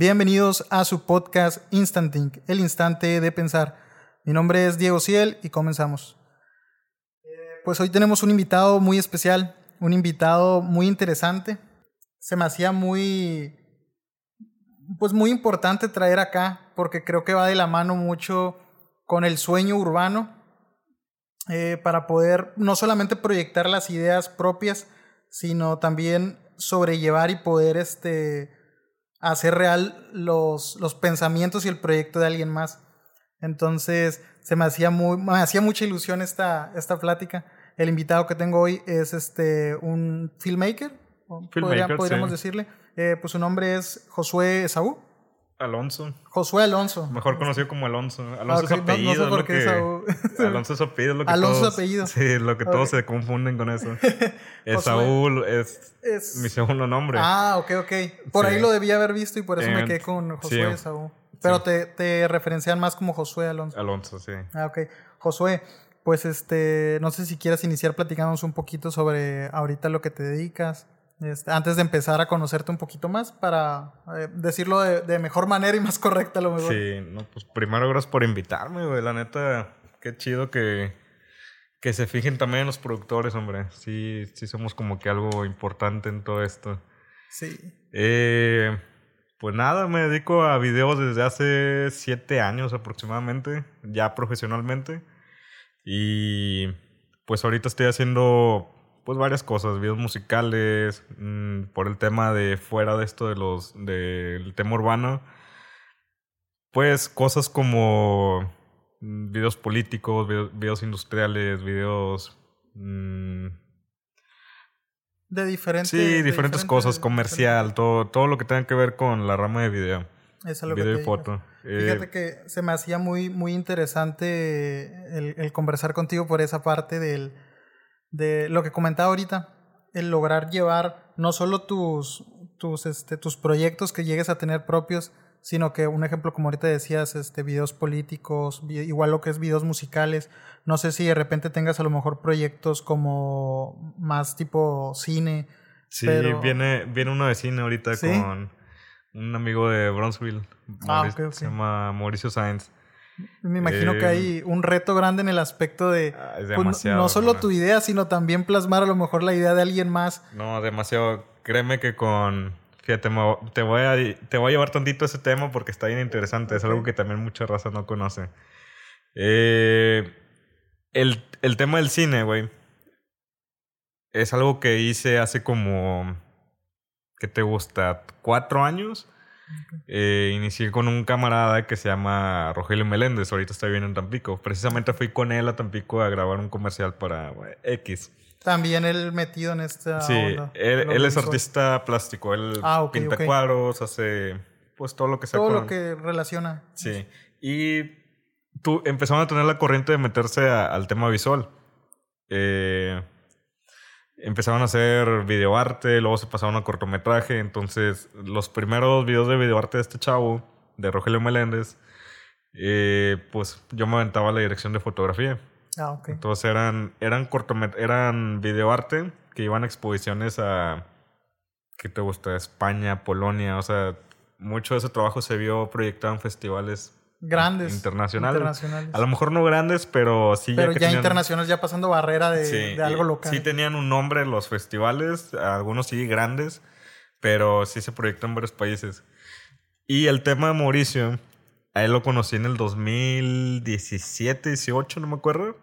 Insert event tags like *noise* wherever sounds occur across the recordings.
Bienvenidos a su podcast Instanting, el instante de pensar. Mi nombre es Diego Ciel y comenzamos. Eh, pues hoy tenemos un invitado muy especial, un invitado muy interesante. Se me hacía muy, pues muy importante traer acá porque creo que va de la mano mucho con el sueño urbano eh, para poder no solamente proyectar las ideas propias, sino también sobrellevar y poder este, hacer real los, los pensamientos y el proyecto de alguien más. Entonces, se me hacía, muy, me hacía mucha ilusión esta, esta plática. El invitado que tengo hoy es este, un filmmaker, filmmaker podríamos decirle. Eh, pues su nombre es Josué Esaú. Alonso. Josué Alonso. Mejor conocido como Alonso. Alonso es apellido. No, sé por qué que, Alonso es apellido. Lo que Alonso todos, es apellido. Sí, lo que todos se confunden con eso. *laughs* Saúl es, es, mi segundo nombre. Ah, ok, ok. Por ahí lo debía haber visto y por eso me quedé con Josué sí. Saúl. Pero te, te referencian más como Josué Alonso. Alonso, sí. Ah, ok. Josué, pues este, no sé si quieras iniciar platicándonos un poquito sobre ahorita lo que te dedicas. Este, antes de empezar a conocerte un poquito más para eh, decirlo de, mejor manera y más correcta a lo mejor. Sí, no, pues primero gracias por invitarme, güey. La neta, qué chido que, que se fijen también los productores, hombre. Sí, sí somos como que algo importante en todo esto. Sí. Eh, pues nada, me dedico a videos desde hace siete años aproximadamente, ya profesionalmente. Y pues ahorita estoy haciendo pues varias cosas, videos musicales, mm, por el tema de fuera de esto de los del tema urbano, pues cosas como mm, videos políticos, videos, industriales, videos mm, de diferentes sí, diferentes, cosas, comercial, todo todo lo que tenga que ver con la rama de video. Es lo video y foto. Fíjate eh, que se me hacía muy muy interesante el conversar contigo por esa parte del de lo que comentaba ahorita, el lograr llevar no solo tus, tus, este, tus proyectos que llegues a tener propios, sino que un ejemplo como ahorita decías, este, videos políticos, igual lo que es videos musicales, no sé si de repente tengas a lo mejor proyectos como más tipo cine. Sí, viene, viene uno de cine ahorita con un amigo de Bronzeville, ah, se llama Mauricio Sáenz. Me imagino que hay eh, un reto grande en el aspecto de ah, pues, no solo tu idea, sino también plasmar a lo mejor la idea de alguien más. No, demasiado. Créeme que con fíjate, te voy a te voy a llevar tantito ese tema porque está bien interesante, es algo que también mucha raza no conoce. Eh, el, el tema del cine, güey, es algo que hice hace como ¿qué te gusta? ¿Cuatro años? Eh, inicié con un camarada que se llama Rogelio Meléndez, ahorita está viviendo en Tampico. Precisamente fui con él a Tampico a grabar un comercial para X. También él metido en esta. Sí, él, es artista plástico. Él ah, pinta cuadros, hace pues todo lo que sea. Todo lo que relaciona. Sí. Y tú empezaron a tener la corriente de meterse al tema visual. Eh, empezaron a hacer videoarte, luego se pasaron a cortometraje. Entonces, los primeros videos de videoarte de este chavo, de Rogelio Meléndez, eh, pues yo me aventaba la dirección de fotografía. Ah, ok. Entonces eran, eran cortomet eran videoarte que iban a exposiciones a, ¿qué te gusta? España, Polonia, o sea, mucho de ese trabajo se vio proyectado en festivales grandes internacionales. A lo mejor no grandes, pero sí pero ya, internacionales, ya pasando barrera de, algo local. Sí tenían un nombre los festivales, algunos sí grandes, pero sí se proyectó en varios países. Y el tema de Mauricio, a él lo conocí en el 2017, 18, no me acuerdo.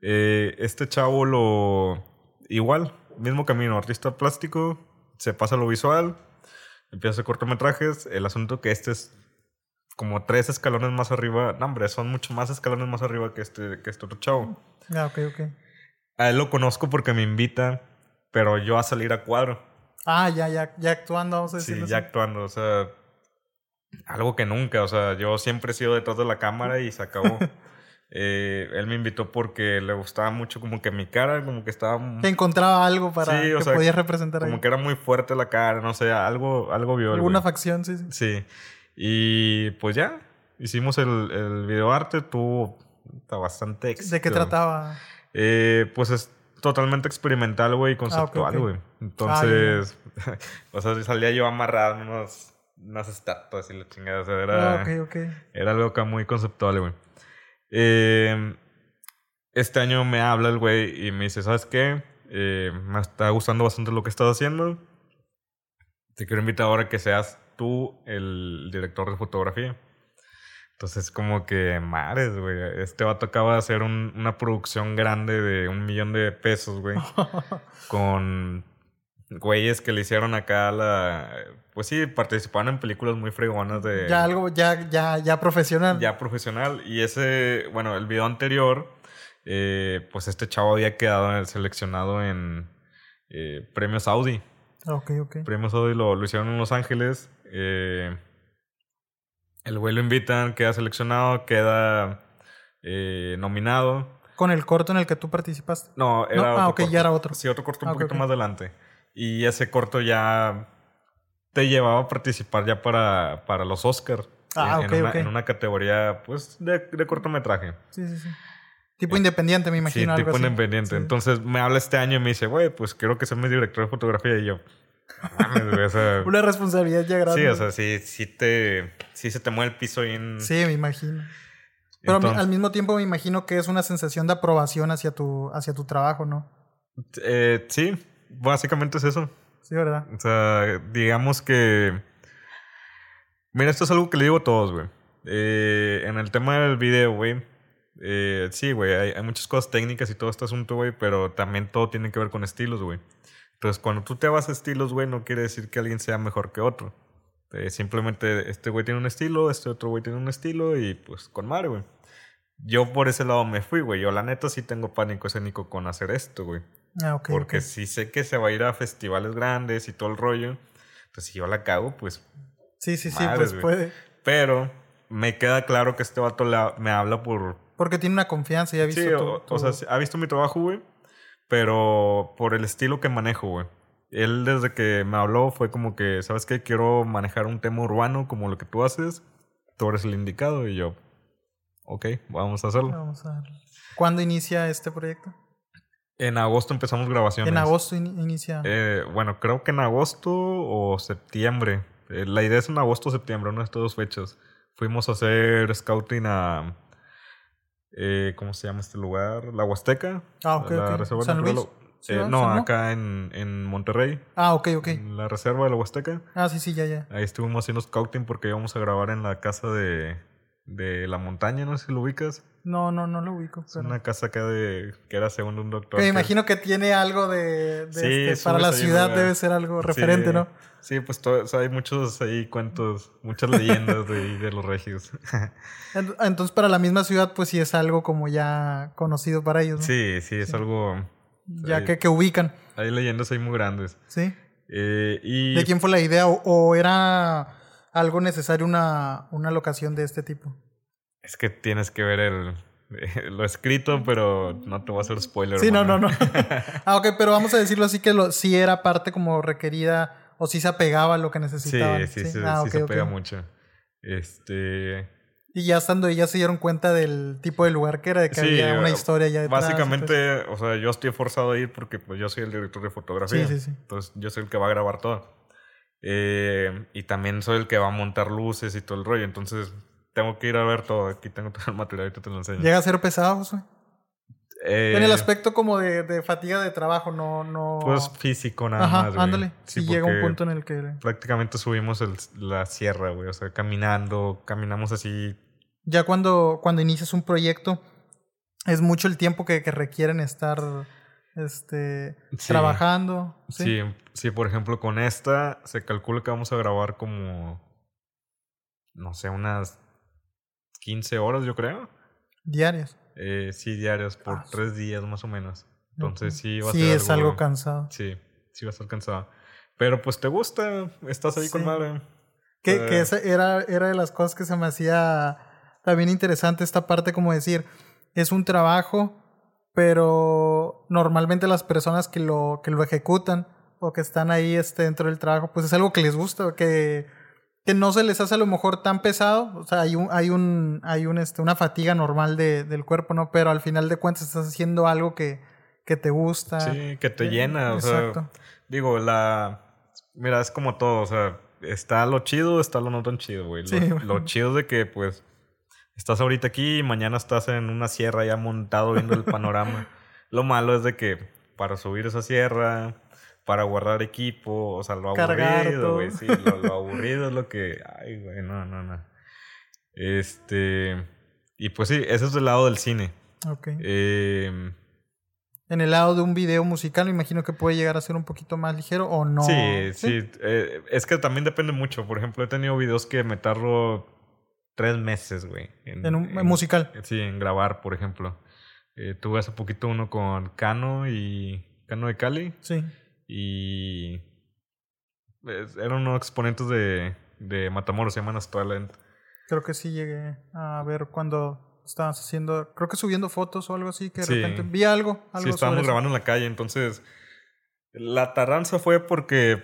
Eh, este chavo lo... Igual, mismo camino, artista plástico, se pasa a lo visual, empieza a hacer cortometrajes. El asunto que este es como tres escalones más arriba. No, hombre, son mucho más escalones más arriba que este, que este otro chavo. Ah, ok, ok. A él lo conozco porque me invita, pero yo a salir a cuadro. Ah, ya, ya, ya actuando, vamos a decirlo Sí, ya actuando, o sea, algo que nunca, o sea, yo siempre he sido detrás de la cámara y se acabó. *laughs* Eh, él me invitó porque le gustaba mucho como que mi cara, como que estaba... Encontraba algo para que podía representar Como que era muy fuerte la cara, no sé, algo, algo vio. Alguna facción, sí, sí. Sí. Y pues ya, hicimos el, el videoarte, tuvo bastante éxito. ¿De qué trataba? Eh, pues es totalmente experimental, güey, ah, conceptual, güey. Entonces, *laughs* o sea, salía yo amarrado en unos unas estatuas y la chingada. O sea, era, Ah, ok, ok. era algo acá muy conceptual, güey. Eh, este año me habla el güey y me dice, ¿sabes qué? Eh, me está gustando bastante lo que estás haciendo. Te quiero invitar ahora a que seas tú el director de fotografía. Entonces, como que, madres, güey. Este vato acaba de hacer un- una producción grande de un millón de pesos, güey. *laughs* con güeyes que le hicieron acá la. Pues sí, participaron en películas muy fregonas de. ya algo, ya, ya, ya profesional. ya profesional. Y ese, bueno, el video anterior, eh, pues este chavo había quedado seleccionado en eh, premios Audi. Ok, ok. Premios Audi lo, lo hicieron en Los Ángeles. Eh, el güey lo invitan, queda seleccionado, queda eh, nominado. Con el corto en el que tú participaste. No, era ah, otro ok, corto. ya era otro. Sí, otro corto un Ah, poquito más adelante. Y ese corto ya te llevaba a participar ya para, para los Oscars. Ah, en, ok, en una, ok. en una categoría, pues, de, de cortometraje. Sí, sí, sí. Tipo independiente, me Sí, imagino. algo tipo así. independiente. Sí. Entonces me habla este año y me dice, güey, pues quiero que seas mi director de fotografía. Y yo, "No mames, güey, o sea, *laughs* Una responsabilidad ya grande. sí, o sea, sí, sí, te, sí se te mueve el piso ahí en... Sí, me imagino. Pero Entonces- al mismo tiempo me imagino que es una sensación de aprobación hacia tu, hacia tu trabajo, ¿no? Eh, sí, básicamente es eso. Sí, ¿verdad? O sea, digamos que. Mira, esto es algo que le digo a todos, güey. Eh, en el tema del video, güey. eh, sí, güey, hay, hay muchas cosas técnicas y todo este asunto, güey, pero también todo tiene que ver con estilos, güey. Entonces, cuando tú te vas a estilos, güey, no quiere decir que alguien sea mejor que otro. Eh, simplemente este güey tiene un estilo, este otro güey tiene un estilo y pues con madre, güey. Yo por ese lado me fui, güey. Yo la neta sí tengo pánico escénico con hacer esto, güey. Ah, ok. Porque ok. si sé que se va a ir a festivales grandes y todo el rollo, pues si yo la cago, pues. Sí, sí, sí, pues güey. puede. Pero me queda claro que este vato la- me habla por. Porque tiene una confianza, ya ha visto Sí, tu- o, tu- o sea, sí, ha visto mi trabajo, güey. Pero por el estilo que manejo, güey. Él desde que me habló fue como que, ¿sabes qué? Quiero manejar un tema urbano como lo que tú haces. Tú eres el indicado y yo. Ok, vamos a hacerlo. Vamos a. ¿Cuándo inicia este proyecto? En agosto empezamos grabaciones. En agosto in- inicia. Eh, bueno, creo que en agosto o septiembre. Eh, la idea es en agosto o septiembre, una de estas dos fechas. Fuimos a hacer scouting a. eh, ¿Cómo se llama este lugar? La Huasteca. Ah, ok, la. Reserva ¿San Luis? ¿Sí, Eh, no, acá en, en Monterrey. Ah, ok, ok. En la reserva de la Huasteca. Ah, sí, sí, ya, ya. Ahí estuvimos haciendo scouting porque íbamos a grabar en la casa de, de la montaña, no sé si lo ubicas. No, no, no lo ubico. Es pero- una casa acá de que era según un doctor. Me que- imagino que tiene algo de, de Sí, este, para la ciudad una- debe ser algo referente, Sí, ¿no? Sí, pues todo, o sea, hay muchos ahí cuentos, muchas leyendas de, de los regios. *laughs* Ent- Entonces para la misma ciudad pues sí es algo como ya conocido para ellos, ¿no? sí, sí, es algo... Ya hay, que, que ubican, hay leyendas ahí muy grandes. ¿sí? Eh, y ¿De quién fue la idea o, o era algo necesario una, una locación de este tipo? es que tienes que ver el, *laughs* lo escrito, pero no te voy a hacer spoiler. Sí, no, no, no. *laughs* ah, ok, pero vamos a decirlo así que lo, sí era parte como requerida o sí se apegaba a lo que Sí, necesitaban. sí, sí, Ah, sí se ok. pega mucho. Este... Y ya estando ahí ya se dieron cuenta del tipo de lugar que era, de que Sí, había una eh, historia ya detrás. Básicamente, o sea, yo estoy forzado a ir porque pues yo soy el director de fotografía. Sí, sí, sí. Entonces yo soy el que va a grabar todo. Eh, y también soy el que va a montar luces y todo el rollo. Entonces tengo que ir a ver todo. Aquí tengo todo el *laughs* material, ahorita te lo enseño. Llega a ser pesado, Josué. Eh, En el aspecto como de, de fatiga de trabajo, no... no... Pues físico nada Ajá, más. güey. ándale. Sí, si llega un punto en el que... Prácticamente subimos el- la sierra, güey. O sea, caminando, caminamos así. Ya cuando, cuando inicias un proyecto, es mucho el tiempo que, que requieren estar este, Sí. trabajando. ¿sí? Sí, sí, por ejemplo, con esta se calcula que vamos a grabar como, no sé, unas 15 horas, yo creo. Diarias. Eh, sí, diarias, por Ah, tres días más o menos. Entonces sí va a Sí, ser es algo cansado. Sí, sí va a estar cansado. Pero pues te gusta, estás ahí con Sí. madre. Que, Eh. que esa era, era de las cosas que se me hacía también interesante esta parte, como decir, es un trabajo, pero normalmente las personas que lo, que lo ejecutan o que están ahí este, dentro del trabajo, pues es algo que les gusta, que, que no se les hace a lo mejor tan pesado, o sea, hay un, hay un, hay un, este, una fatiga normal de, del cuerpo, ¿no? Pero al final de cuentas estás haciendo algo que, que te gusta. Sí, que te Eh, llena. O exacto. sea, digo, la. Mira, es como todo. O sea, está lo chido, está lo no tan chido, güey. Lo, *laughs* lo chido de que, pues, estás ahorita aquí y mañana estás en una sierra ya montado viendo el panorama. *laughs* lo malo es de que para subir esa sierra, para guardar equipo, o sea, lo aburrido, güey, sí, lo, aburrido es lo que, ay, güey, no, no, no. Este, y pues sí, eso es del lado del cine. Ok. Eh, en el lado de un video musical, me imagino que puede llegar a ser un poquito más ligero o no. Sí, sí. Eh, es que también depende mucho. Por ejemplo, he tenido videos que me tardo tres meses, güey. En, un musical. Sí, en grabar, por ejemplo. Eh, tuve hace poquito uno con Cano y Cano de Cali. Sí. Y eran unos exponentes de, de Matamoros, se llaman Astralent. Creo que sí llegué a ver cuando estabas haciendo, creo que subiendo fotos o algo así, que de repente vi algo. algo sí, estábamos grabando en la calle, entonces la tardanza fue porque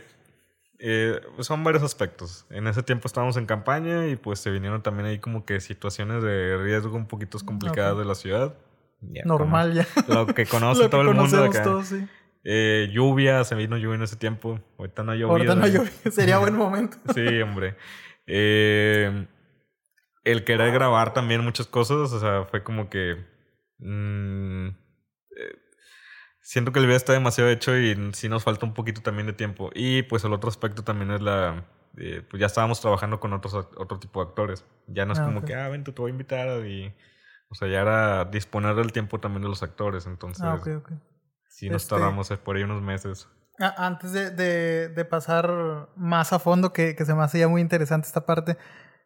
eh, son varios aspectos. En ese tiempo estábamos en campaña y pues se vinieron también ahí como que situaciones de riesgo un poquito complicadas de la ciudad. Normal ya. Lo que *laughs* conoce todo el mundo acá. Eh, lluvia, se vino lluvia en ese tiempo. Ahorita no ha llovido. Ahorita no ha llovido. *laughs* Sería buen momento. sí, hombre. Eh, el querer grabar también muchas cosas, o sea, fue como que... Mm, siento que el video está demasiado hecho y sí nos falta un poquito también de tiempo. Y pues el otro aspecto también es la... Eh, pues ya estábamos trabajando con otros otro tipo de actores. Ya no es ah, como que, ah, ven, te voy a invitar y... O sea, ya era disponer del tiempo también de los actores, entonces... Ah, ok, ok. Sí, nos este tardamos por ahí unos meses. Antes de, de, de, pasar más a fondo, que, que se me hacía muy interesante esta parte,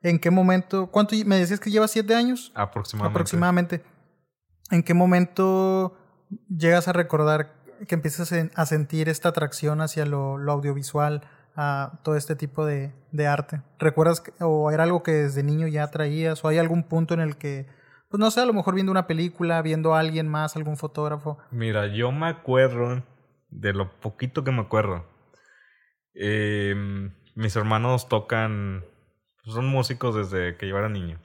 ¿En qué momento? ¿Cuánto me decías que lleva siete años? Aproximadamente. Aproximadamente. ¿En qué momento llegas a recordar que empiezas a sentir esta atracción hacia lo, audiovisual, a todo este tipo de, arte? ¿Recuerdas o era algo que desde niño ya traías o hay algún punto en el que, pues no sé, a lo mejor viendo una película, viendo a alguien más, algún fotógrafo? Mira, yo me acuerdo de lo poquito que me acuerdo. Em, mis hermanos tocan pues, son músicos desde que yo era niño.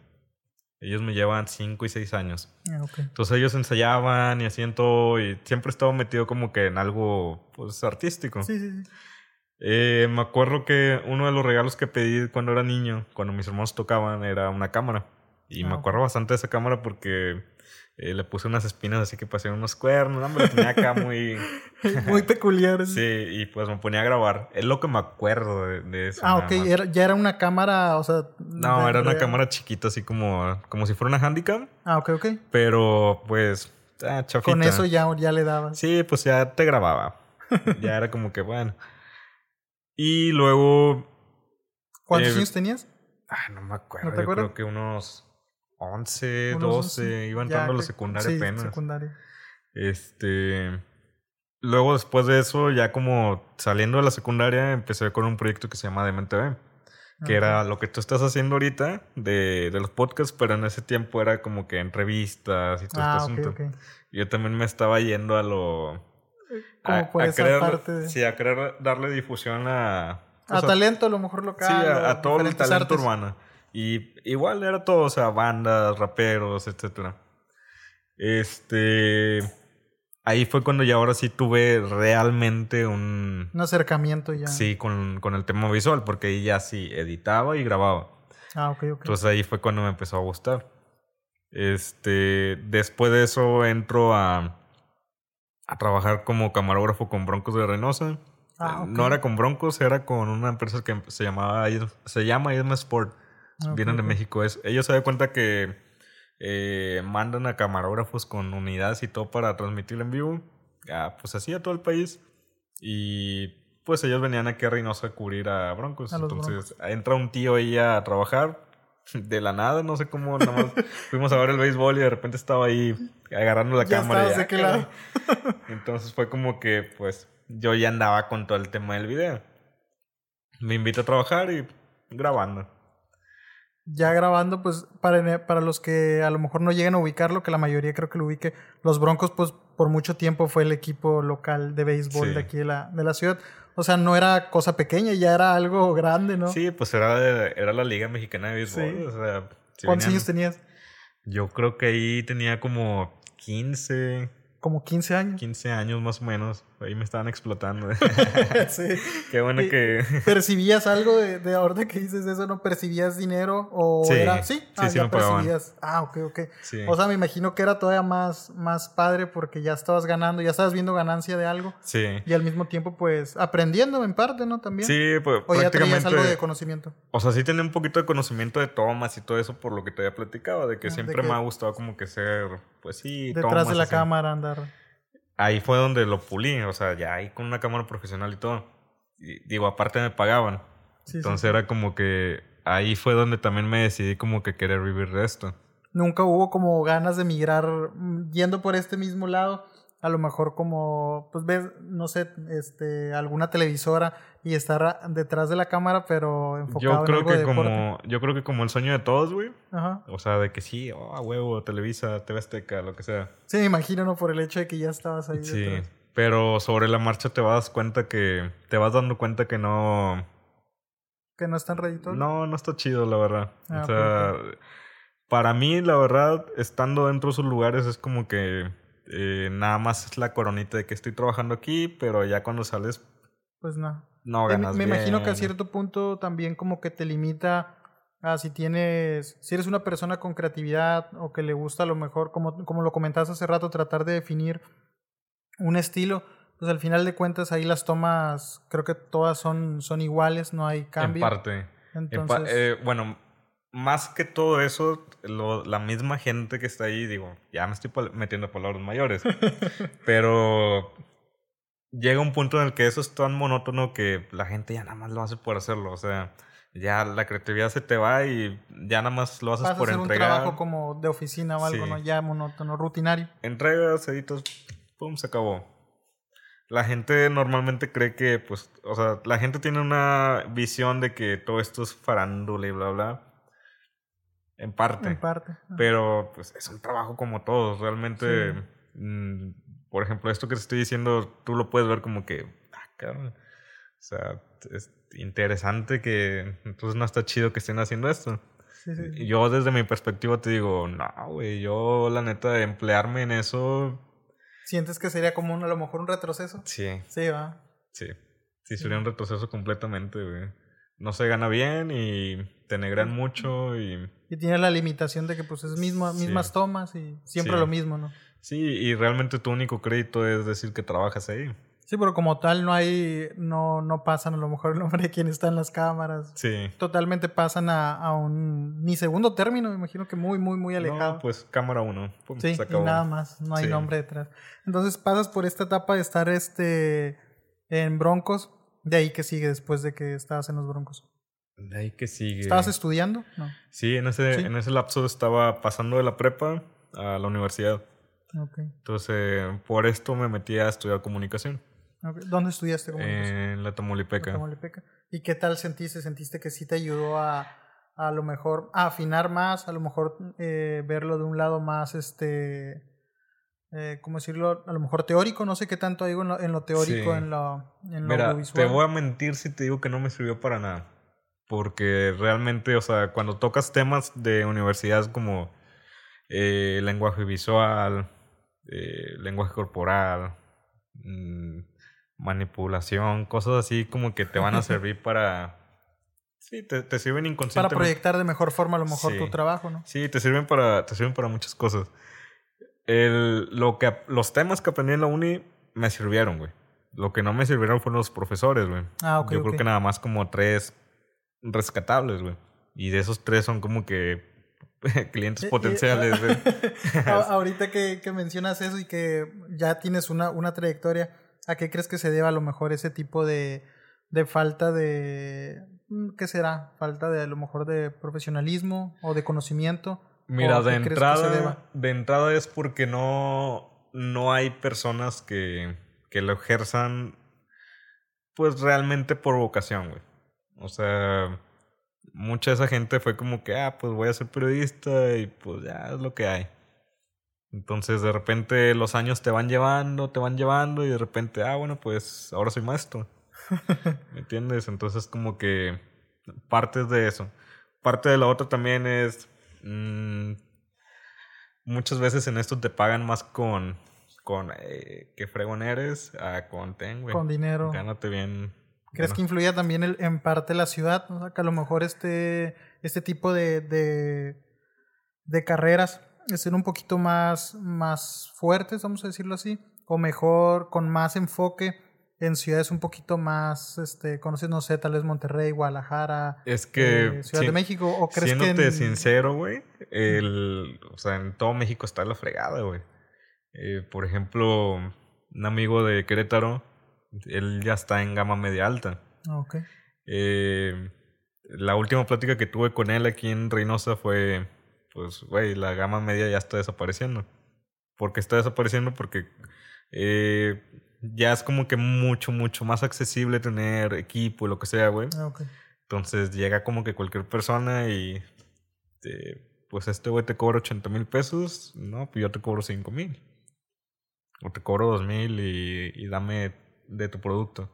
Ellos me llevan 5 y 6 años. Ah, Entonces ellos ensayaban y hacían todo y siempre estaba metido como que en algo pues artístico. Sí, sí, sí. Eh, me acuerdo que uno de los regalos que pedí cuando era niño, cuando mis hermanos tocaban, era una cámara. Y me ah, acuerdo bastante de esa cámara porque eh, le puse unas espinas así que pasaban unos cuernos, ¿no? me tenía acá muy... *laughs* muy peculiares. sí, y pues me ponía a grabar. Es lo que me acuerdo de, eso. Ah, ok. ya era una cámara, o sea... No, era una cámara chiquita, así como, como si fuera una Handicam. Ah, ok, ok. Pero pues... Ah, Con eso ya, ya le dabas. Sí, pues ya te grababa. *laughs* ya era como que, bueno. Y luego... ¿Cuántos eh, años tenías? Ah, no me acuerdo. ¿No te acuerdo? Creo que unos 11, 12, iba entrando a la secundaria sí, apenas. secundaria. Este. Luego, después de eso, ya como saliendo de la secundaria, empecé con un proyecto que se llama DMTV. Que era lo que tú estás haciendo ahorita de, de, los podcasts, pero en ese tiempo era como que en revistas y todo ah, este asunto. Okay. Yo también me estaba yendo a lo. ¿Cómo puede ser parte de... Sí, a querer darle difusión a. A talento, a lo mejor local. Sí, a, todo el talento urbano. Y igual era todo, o sea, bandas, raperos, etcétera. Este. Ahí fue cuando ya ahora sí tuve realmente un. Un acercamiento ya. Sí, con, con el tema visual, porque ahí ya sí editaba y grababa. Ah, ok, ok. Entonces ahí fue cuando me empezó a gustar. Este. Después de eso entro a. a trabajar como camarógrafo con Broncos de Reynosa. Ah, No era con Broncos, era con una empresa que se llamaba se llama Isma Sport. Ah, vienen de México. Es, ellos se dan cuenta que eh, mandan a camarógrafos con unidades y todo para transmitir en vivo. pues así a todo el país. Y pues ellos venían aquí a Reynosa a cubrir a Broncos. Entonces entra un tío ahí a trabajar *laughs* de la nada, no sé cómo, nada *laughs* fuimos a ver el béisbol y de repente estaba ahí agarrando la cámara. Ah, *laughs* Entonces fue como que pues yo ya andaba con todo el tema del video. Me invito a trabajar y grabando ya grabando, pues para, para los que a lo mejor no lleguen a ubicarlo, que la mayoría creo que lo ubique, los Broncos pues por mucho tiempo fue el equipo local de béisbol de aquí de la, de la ciudad. O sea, no era cosa pequeña, ya era algo grande, ¿no? Sí, pues era, era la Liga Mexicana de Béisbol. O sea, ¿Cuántos años tenías? Yo creo que ahí tenía como 15. ¿Como 15 años? 15 años más o menos. Ahí me estaban explotando. *laughs* *laughs* sí. Qué bueno que... ¿Percibías algo de, de ahorita que dices eso? ¿No percibías dinero? ¿O Sí, era? Sí, sí, ah, sí ya me percibías. Ah, ok, ok. Sí. O sea, me imagino que era todavía más, más padre porque ya estabas ganando, ya estabas viendo ganancia de algo sí. y al mismo tiempo, pues, aprendiendo en parte, ¿no? También. Sí, pues O ya traías prácticamente... algo de conocimiento. O sea, sí tenía un poquito de conocimiento de tomas y todo eso por lo que te había platicado, de que Ah, de siempre que- me ha gustado como que ser, pues sí, Detrás tomas de la así. cámara andar. Ahí fue donde lo pulí, o sea, ya ahí con una cámara profesional y todo. Y, digo, aparte me pagaban. Sí, Entonces sí. era como que ahí fue donde también me decidí como que querer vivir de esto. Nunca hubo como ganas de migrar mm, yendo por este mismo lado. A lo mejor como, pues ves, no sé, este, alguna televisora y estar detrás de la cámara, pero enfocado Yo creo en algo que de deporte. como yo creo que como el sueño de todos, güey. Ajá. O sea, de que sí, oh, huevo, Televisa, TV Azteca, lo que sea. Sí, me imagino, ¿no? Por el hecho de que ya estabas ahí Sí, detrás. pero sobre la marcha te vas cuenta que te vas dando cuenta que no Que no es tan redituable. no no está chido, la verdad. Ah, o sea, para mí la verdad estando dentro de esos lugares es como que eh, nada más es la coronita de que estoy trabajando aquí, pero ya cuando sales Pues no. no Me- ganas me imagino que a cierto punto también como que te limita a si tienes, si eres una persona con creatividad o que le gusta a lo mejor, como, como lo comentaste hace rato, tratar de definir un estilo, pues al final de cuentas ahí las tomas, creo que todas son, son iguales, no hay en cambio. parte. En pa- Entonces, eh, bueno, más que todo eso, lo- la misma gente que está ahí, digo, ya me estoy metiendo palabras mayores, *laughs* pero llega un punto en el que eso es tan monótono que la gente ya nada más lo hace por hacerlo, o sea, ya la creatividad se te va y ya nada más lo haces vas a por hacer un entregar. trabajo como de oficina o algo, Sí. ¿no? Ya monótono, rutinario. Entregas, editas, pum, se acabó. La gente normalmente cree que, pues, o sea, la gente tiene una visión de que todo esto es farándula y bla, bla. En parte. En parte. Pero, pues, es un trabajo como todos. Realmente, Sí. mm, por ejemplo, esto que te estoy diciendo, tú lo puedes ver como que, ah, cabrón. O sea, es interesante que, entonces no está chido que estén haciendo esto. Sí, sí, Yo desde mi perspectiva te digo, no, güey, yo la neta emplearme en eso, ¿Sientes que sería como un, a lo mejor un retroceso? sí, Sí, va. sí, sí sería un retroceso completamente, güey. No se gana bien y te negran mucho y Y tiene la limitación de que pues es mismo, Sí. mismas tomas y siempre Sí. lo mismo, ¿no? sí, y realmente tu único crédito es decir que trabajas ahí. Sí, pero como tal no hay, no, no pasan a lo mejor el nombre de *laughs* quien está en las cámaras. Sí. Totalmente pasan a, a un ni segundo término, me imagino que muy, muy, muy alejado. No, pues cámara uno. Pum, sí, y nada más, no hay Sí. nombre detrás. Entonces pasas por esta etapa de estar este en Broncos, de ahí que sigue después de que estabas en los Broncos. De ahí que sigue. ¿Estabas estudiando? No. Sí, en ese, Sí. en ese lapso estaba pasando de la prepa a la universidad. Ok. Entonces, por esto me metí a estudiar comunicación. ¿Dónde estudiaste comunicación? en la Tamaulipeca. Tamaulipeca. ¿Y qué tal sentiste? ¿Sentiste que sí te ayudó a, a lo mejor a afinar más, a lo mejor eh, verlo de un lado más, este, eh, ¿cómo decirlo? A lo mejor teórico, no sé qué tanto hay en lo, en lo teórico, Sí. en lo, en lo Mira, audiovisual. te voy a mentir si te digo que no me sirvió para nada. Porque realmente, o sea, cuando tocas temas de universidad como eh, lenguaje visual, eh, lenguaje corporal, mm, manipulación, cosas así como que te van a *laughs* servir para... Sí, te, te sirven Para inconscientemente. proyectar de mejor forma a lo mejor Sí. tu trabajo, ¿no? Sí, te sirven para, te sirven para muchas cosas. El, lo que, los temas que aprendí en la uni me sirvieron, güey. Lo que no me sirvieron fueron los profesores, güey. Ah, ok, Yo creo que nada más como tres rescatables, güey. Y de esos tres son como que *laughs* clientes potenciales, *laughs* *laughs* Ahorita que, que mencionas eso y que ya tienes una, una trayectoria, ¿a qué crees que se deba a lo mejor ese tipo de, de falta de... mm, ¿Qué será? ¿Falta de a lo mejor de profesionalismo o de conocimiento? Mira, ¿O de entrada, de entrada es porque no, no hay personas que, que lo ejerzan pues realmente por vocación, güey. O sea, mucha de esa gente fue como que, ah, pues voy a ser periodista y pues ya es lo que hay. Entonces de repente los años te van llevando, te van llevando y de repente, ah, bueno, pues ahora soy maestro. *laughs* ¿Me entiendes? Entonces como que partes de eso. Parte de la otra también es, mm, muchas veces en esto te pagan más con con eh, qué fregón eres a con ten, güey. Con dinero. Gánate bien. ¿Crees que influía también el, en parte la ciudad? O sea, que a lo mejor este, este tipo de, de, de carreras ser un poquito más, más fuertes, vamos a decirlo así, o mejor, con más enfoque en ciudades un poquito más, este, conoces, no sé, tal vez Monterrey, Guadalajara, es que, eh, Ciudad de México, o crees siéndote que... En... sincero, güey, el, o sea, en todo México está la fregada, güey. Eh, por ejemplo, un amigo de Querétaro, él ya está en gama media alta. Ok. Eh, la última plática que tuve con él aquí en Reynosa fue, pues, güey, la gama media ya está desapareciendo. ¿Por qué está desapareciendo? Porque eh, ya es como que mucho, mucho más accesible tener equipo y lo que sea, güey. Ah, ok. Entonces llega como que cualquier persona y, eh, pues, este güey te cobra 80 mil pesos, no, pues yo te cobro 5 mil. O te cobro 2 mil y, y dame de tu producto.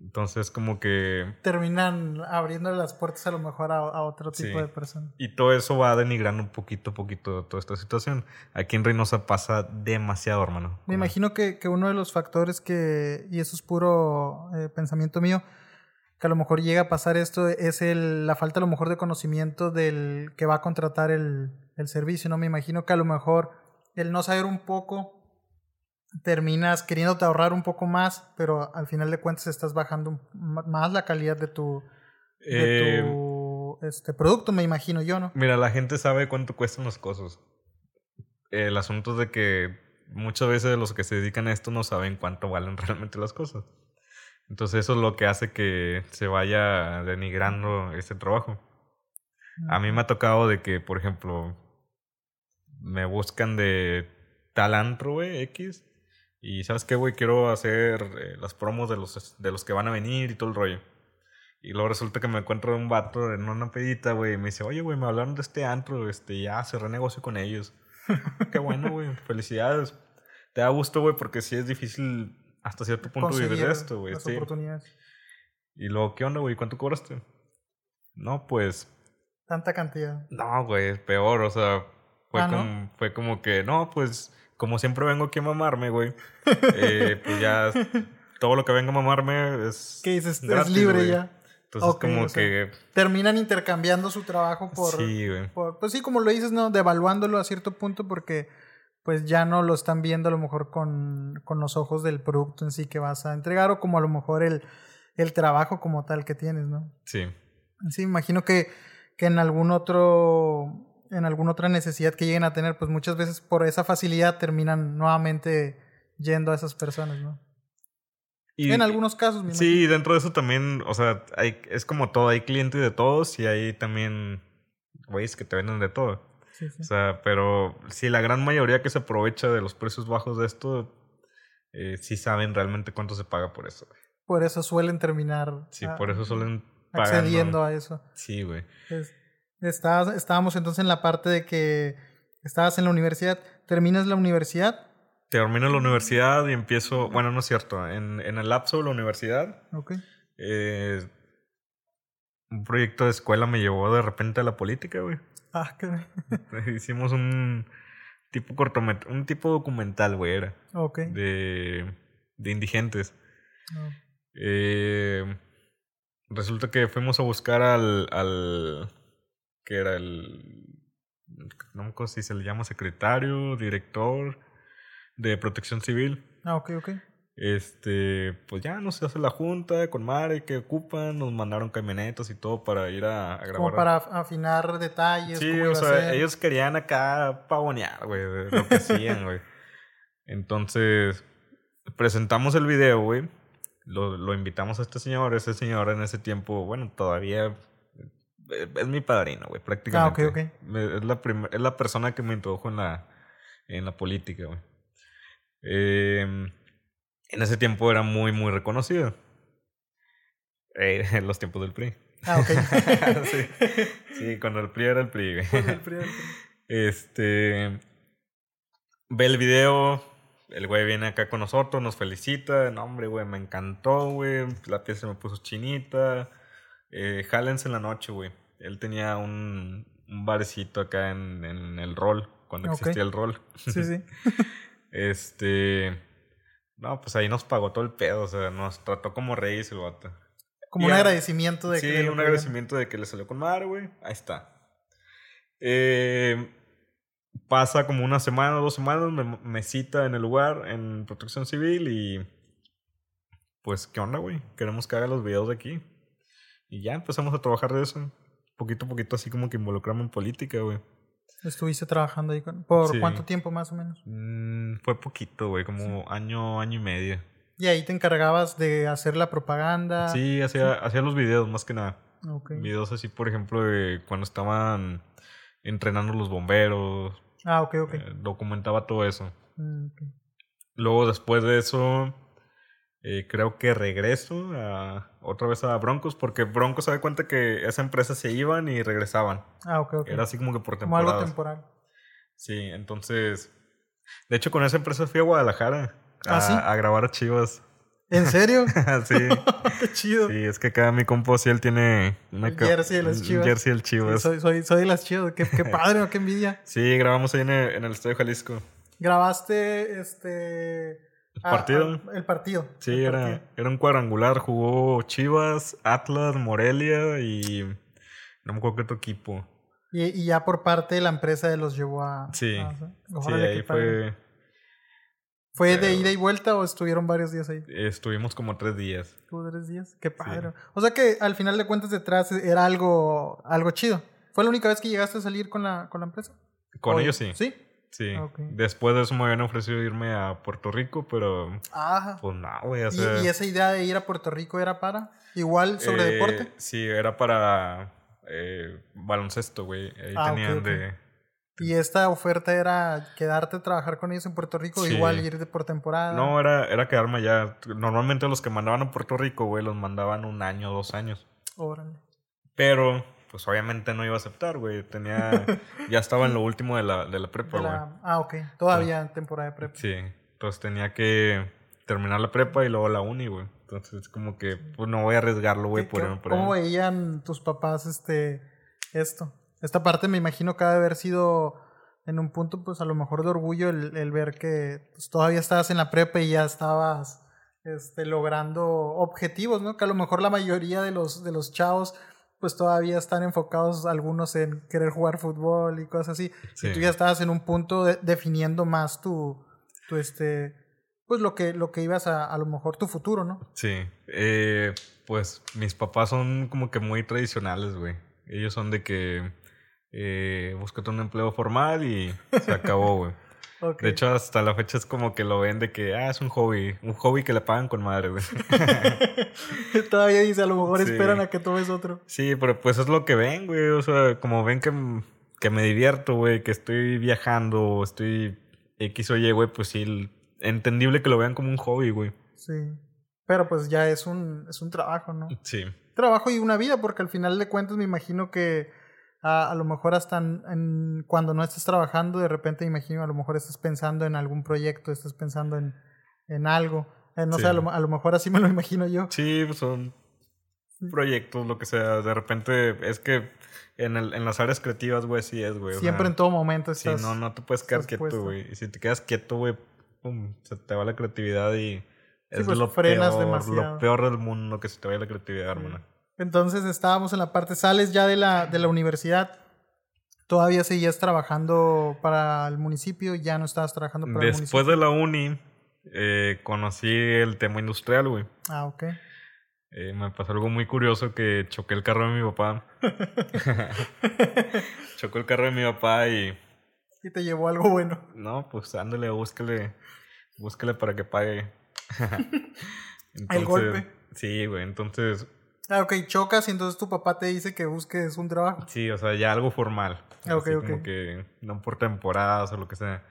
Entonces, como que. Terminan abriendo las puertas a lo mejor a, a otro tipo Sí. de personas. Y todo eso va denigrando un poquito a poquito toda esta situación. Aquí en Reynosa pasa demasiado, hermano. Me imagino que, que uno de los factores que, y eso es puro eh, pensamiento mío, que a lo mejor llega a pasar esto es el, la falta a lo mejor de conocimiento del que va a contratar el, el servicio, ¿no? Me imagino que a lo mejor el no saber un poco terminas queriéndote ahorrar un poco más, pero al final de cuentas estás bajando más la calidad de tu, de Eh, tu este, producto, me imagino yo, ¿no? Mira, la gente sabe cuánto cuestan las cosas. El asunto es de que muchas veces los que se dedican a esto no saben cuánto valen *laughs* realmente las cosas. Entonces eso es lo que hace que se vaya denigrando este trabajo. A mí me ha tocado de que, por ejemplo, me buscan de tal antro, güey, X. Y ¿sabes qué, güey? Quiero hacer eh, las promos de los, de los que van a venir y todo el rollo. Y luego resulta que me encuentro un vato en una pedita, güey, y me dice, oye, güey, me hablaron de este antro, este, ya cerré negocio con ellos. *laughs* qué bueno, güey, felicidades. Te da gusto, güey, porque sí es difícil hasta cierto punto vivir Conseguir de esto, güey. sí. Y luego, ¿qué onda, güey? ¿Cuánto cobraste? No, pues Tanta cantidad. no, güey, es peor, o sea, fue, Ah, ¿no? como, fue como que, no, pues, como siempre vengo aquí a mamarme, güey, eh, pues ya todo lo que venga a mamarme es. ¿Qué dices? gratis, es libre güey. ya. Entonces, Ok, como o sea, que. Terminan intercambiando su trabajo por, sí, güey. por- Pues sí, como lo dices, ¿no? Devaluándolo a cierto punto porque pues ya no lo están viendo a lo mejor con, con los ojos del producto en sí que vas a entregar o como a lo mejor el, el trabajo como tal que tienes, ¿no? Sí. Sí, imagino que, que en algún otro en alguna otra necesidad que lleguen a tener, pues muchas veces por esa facilidad terminan nuevamente yendo a esas personas, ¿no? Y, en algunos casos, me Sí, dentro de eso también, o sea, hay, es como todo, hay clientes de todos y hay también güeyes que te venden de todo. Sí, sí. O sea, pero sí, la gran mayoría que se aprovecha de los precios bajos de esto, eh, sí saben realmente cuánto se paga por eso. Por eso suelen terminar Sí, por eso suelen pagar. accediendo a eso. Sí, güey. Es- estabas- estábamos entonces en la parte de que estabas en la universidad, terminas la universidad, Termino la universidad y empiezo, bueno, no es cierto, en, en el lapso de la universidad, ok, eh, un proyecto de escuela me llevó de repente a la política, güey. ah, caray. *laughs* Hicimos un tipo cortomet un tipo documental, güey, era, ok, de, de indigentes. no, Eh, resulta que fuimos a buscar al, al que era el, no me acuerdo si se le llama secretario, director de protección civil. ah, ok, ok, Este, pues ya nos hace la junta con Mare que ocupan, nos mandaron camionetas y todo para ir a, a grabar. como para afinar detalles, Sí, o sea, ellos querían acá pavonear, güey, lo que hacían, güey. Entonces, presentamos el video, güey. Lo, lo invitamos a este señor. Ese señor en ese tiempo, bueno, todavía es mi padrino, güey, prácticamente. Ah, ok, Me- Es la, es la persona que me introdujo en la, en la política, güey. Eh, en ese tiempo era muy, muy reconocido. Eh, *laughs* en los tiempos del PRI. Ah, ok. *laughs* sí. *laughs* sí, cuando el PRI era el PRI, güey. El PRI, el PRI. Este. Ve el video. El güey viene acá con nosotros, nos felicita. No, hombre, güey, me encantó, güey. La piel se me puso chinita. Eh, jálense en la noche, güey. Él tenía un, un barecito acá en, en el rol, cuando existía el rol. Sí, sí. *laughs* Este. No, pues ahí nos pagó todo el pedo, o sea, nos trató como reyes el vato. Como Y un a- agradecimiento de sí, que... lo un agradecimiento de que le salió con madre, güey. Ahí está. Eh, pasa como una semana o dos semanas, me, me cita en el lugar, en protección civil y... Pues, ¿qué onda, güey? Queremos que haga los videos de aquí. Y ya empezamos a trabajar de eso. Poquito a poquito, así como que involucrarme en política, güey. Estuviste trabajando ahí con... ¿Por Sí. cuánto tiempo más o menos? Mm, fue poquito, güey, como año, año y medio. Y ahí te encargabas de hacer la propaganda. Sí, hacía, hacía los videos más que nada. Ok. Videos así, por ejemplo, de cuando estaban entrenando los bomberos. Ah, ok, ok. eh, documentaba todo eso. Mm, ok. Luego, después de eso, eh, creo que regreso a, otra vez a Broncos, porque Broncos se da cuenta que esa empresa se iban y regresaban. Ah, ok, ok. Era así como que por Como algo temporal. Sí, entonces. De hecho, con esa empresa fui a Guadalajara a, ¿Ah, sí? a grabar a Chivas. ¿En serio? *laughs* sí. *laughs* Qué chido. Sí, es que acá mi compo sí él tiene una El jersey de las Chivas. jersey del Sí, Chivas. soy, soy, soy de las chivas. Qué, qué *laughs* padre, qué envidia. Sí, grabamos ahí en el, en el Estadio Jalisco. Grabaste este. Ah, ¿Partido? ah, el partido. Sí, El era, partido. era un cuadrangular. Jugó Chivas, Atlas, Morelia y no me acuerdo qué otro equipo. Y, y ya por parte de la empresa los llevó a. Sí, a- Sí, ahí fue. ¿Fue de ida y vuelta o estuvieron varios días ahí? Estuvimos como tres días. ¿Tuvo tres días? Qué padre. O sea que al final de cuentas detrás era algo, algo chido. ¿Fue la única vez que llegaste a salir con la, con la empresa? Con ¿O- ellos sí. ¿Sí? Sí. Ah. Después de eso me habían ofrecido irme a Puerto Rico, pero Ajá. pues no, güey. O ¿Y, sea, y esa idea de ir a Puerto Rico era para? Igual sobre eh, deporte. Sí, era para eh, baloncesto, güey. Ahí Ah, tenían ok. de. ¿Y esta oferta era quedarte a trabajar con ellos en Puerto Rico? Sí. Igual ir de por temporada. No, era, era quedarme allá. Normalmente los que mandaban a Puerto Rico, güey, los mandaban un año, dos años. Órale. Pero, pues obviamente no iba a aceptar, güey. Tenía. *laughs* ya estaba en lo último de la, de la prepa, güey. Ah, ok. Todavía en temporada de prepa. Sí. Entonces tenía que terminar la prepa y luego la uni, güey. Entonces, como que, pues no voy a arriesgarlo, güey, ¿Qué- por por ¿Cómo ahí. veían tus papás este esto? Esta parte me imagino que ha de haber sido en un punto, pues a lo mejor de orgullo el, el ver que pues, todavía estabas en la prepa y ya estabas este, logrando objetivos, ¿no? Que a lo mejor la mayoría de los, de los chavos pues todavía están enfocados algunos en querer jugar fútbol y cosas así. Sí. Y tú ya estabas en un punto de- definiendo más tu, tu este, pues lo que, lo que ibas a, a lo mejor tu futuro, ¿no? Sí. Eh, pues mis papás son como que muy tradicionales, güey. Ellos son de que eh, búscate un empleo formal y se acabó, güey. *laughs* De hecho, hasta la fecha es como que lo ven de que, ah, es un hobby. Un hobby que le pagan con madre, güey. *laughs* Todavía dice, a lo mejor Sí. esperan a que tomes otro. Sí, pero pues es lo que ven, güey. O sea, como ven que, que me divierto, güey, que estoy viajando, estoy X o Y, güey, pues sí, entendible que lo vean como un hobby, güey. Sí. Pero pues ya es un, es un trabajo, ¿no? Sí. Trabajo y una vida, porque al final de cuentas me imagino que a, a lo mejor hasta en- en- cuando no estés trabajando, de repente imagino a lo mejor estás pensando en algún proyecto, estás pensando en, en algo. Eh, no Sí. sé, a lo, a lo mejor así me lo imagino yo. Sí, pues son proyectos, lo que sea. De repente, es que en, el, en las áreas creativas, güey, sí es, güey. o Siempre sea, en todo momento Sí, estás... no, no te puedes quedar estás quieto, güey. Y si te quedas quieto, güey, pum, se te va la creatividad y es pues, lo, frenas peor, demasiado. lo peor del mundo que se te vaya la creatividad, hermano. Entonces estábamos en la parte, sales ya de la, de la universidad, todavía seguías trabajando para el municipio, ya no estabas trabajando para el Después municipio. de la uni, eh, conocí el tema industrial, güey. Ah, ok. Eh, me pasó algo muy curioso que choqué el carro de mi papá. *laughs* Chocó el carro de mi papá y... Y te llevó algo bueno. No, pues ándale, búsquele, búsquele para que pague. *laughs* El golpe. Sí, güey, entonces, Ah, ok, chocas y entonces tu papá te dice que busques un trabajo. sí, o sea, ya algo formal. Ah, ok, Así ok. como que no por temporadas o lo que sea.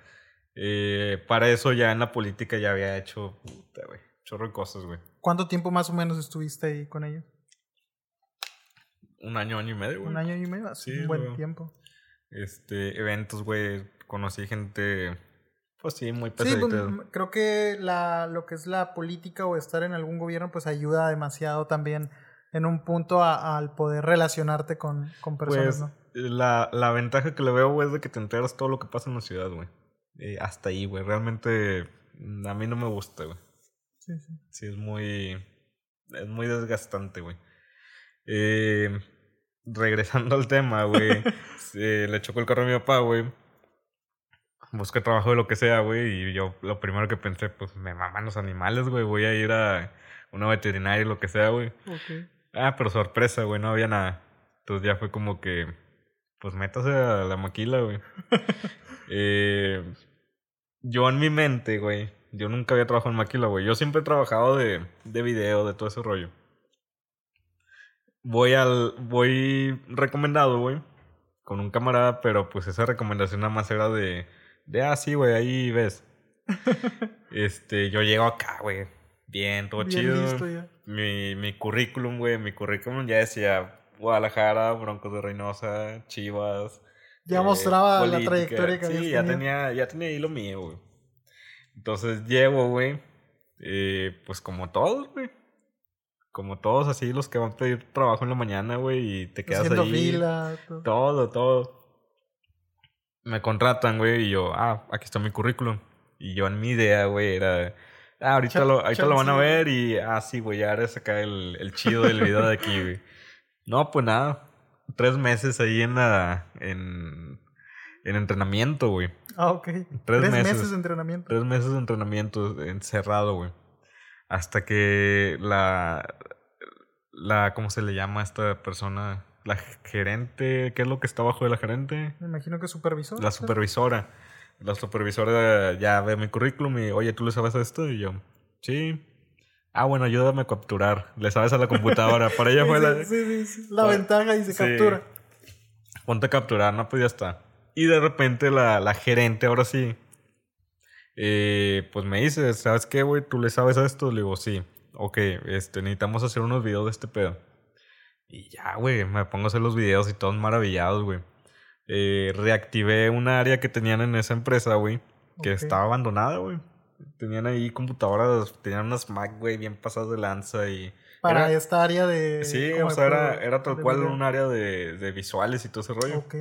Eh, para eso ya en la política ya había hecho, puta, güey, chorro de cosas, güey. ¿Cuánto tiempo más o menos estuviste ahí con ellos? Un año, año y medio, güey. ¿Un año y medio? Sí, un buen luego. tiempo. Este, eventos, güey, conocí gente, pues sí, muy Sí, pesadita. pues, m- creo que la, lo que es la política o estar en algún gobierno pues ayuda demasiado también en un punto al poder relacionarte con, con personas, Pues ¿no? la, la ventaja que le veo, güey, es de que te enteras todo lo que pasa en la ciudad, güey. eh, hasta ahí, güey. Realmente mm, a mí no me gusta, güey. Sí, sí. Sí, es muy. Es muy desgastante, güey. Eh, regresando *laughs* al tema, güey. *laughs* eh, le chocó el carro a mi papá, güey. Busqué trabajo de lo que sea, güey. Y yo lo primero que pensé, pues me maman los animales, güey. Voy a ir a una veterinaria y lo que sea, güey. Ok. Ah, pero sorpresa, güey, no había nada. Entonces ya fue como que, pues métase a la maquila, güey. *laughs* eh, yo en mi mente, güey, yo nunca había trabajado en maquila, güey. Yo siempre he trabajado de, de video, de todo ese rollo. Voy al, voy recomendado, güey, con un camarada, pero pues esa recomendación nada más era de, de, ah, sí, güey, ahí ves. *laughs* este, yo llego acá, güey, bien, todo Bien chido listo ya. mi, mi currículum, güey, mi currículum ya decía Guadalajara, Broncos de Reynosa, Chivas. Ya eh, mostraba la trayectoria que Sí, habías ya tenía, ya tenía ahí lo mío, güey. Entonces llego, güey, eh, pues como todos, güey. Como todos así, los que van a pedir trabajo en la mañana, güey, y te quedas Haciendo ahí. fila. todo. Todo, todo. Me contratan, güey, y yo, ah, aquí está mi currículum. Y yo en mi idea, güey, era, ah, ahorita, lo, ahorita lo van a ver y, ah, sí, güey, ya eres acá el, el chido del video de aquí, güey. No, pues nada, tres meses ahí en la, en, en entrenamiento, güey. Ah, ok. Tres meses. meses. de entrenamiento. Tres meses de entrenamiento encerrado, güey. Hasta que la, la, ¿cómo se le llama a esta persona? La gerente, ¿qué es lo que está abajo de la gerente? Me imagino que supervisor. La supervisora. La supervisora ya ve mi currículum y, oye, ¿tú le sabes a esto? Y yo, sí. Ah, bueno, ayúdame a capturar. Le sabes a la computadora. *laughs* Para ella Sí, fue sí, la... sí, sí. La ventaja y se captura. Ponte a capturar, no, pues ya está. Y de repente la, la gerente, ahora sí, eh, pues me dice, ¿sabes qué, güey? ¿Tú le sabes a esto? Le digo, sí. Ok, este, necesitamos hacer unos videos de este pedo. Y ya, güey, me pongo a hacer los videos y todos maravillados, güey. Eh, reactivé un área que tenían en esa empresa, güey, que estaba abandonada, güey. Tenían ahí computadoras, tenían unas Mac, güey, bien pasadas de lanza y... Para Era- esta área de. Sí, o sea, era, era tal cual video. un área de, de visuales y todo ese rollo. Ok.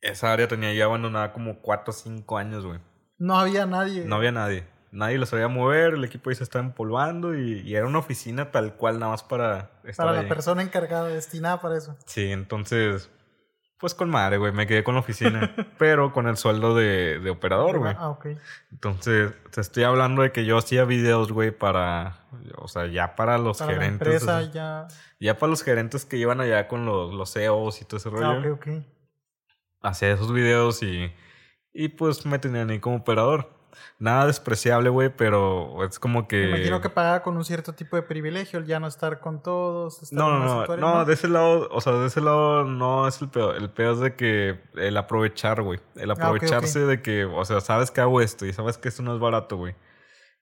Esa área tenía ya abandonada como 4 o 5 años, güey. No había nadie. No había nadie. Nadie lo sabía mover, el equipo ahí se estaba empolvando y, y era una oficina tal cual nada más para estar Para la ahí. persona encargada, destinada para eso. Sí, entonces, pues con madre, güey, me quedé con la oficina, *laughs* pero con el sueldo de, de operador, güey. Ah, ok. Entonces, te estoy hablando de que yo hacía videos, güey, para, o sea, ya para los Para la gerentes. empresa así. ya. ya para los gerentes que iban allá con los, los CEOs y todo ese rollo. Ah, ok, ok. hacía esos videos y, y pues me tenían ahí como operador. Nada despreciable, güey, pero es como que... Me imagino que pagaba con un cierto tipo de privilegio, el ya no estar con todos. estar No, no, no, no, de ese lado, o sea, de ese lado no es el peor. El peor es de que el aprovechar, güey. El Ah, aprovecharse de que, o sea, sabes que hago esto y sabes que esto no es barato, güey.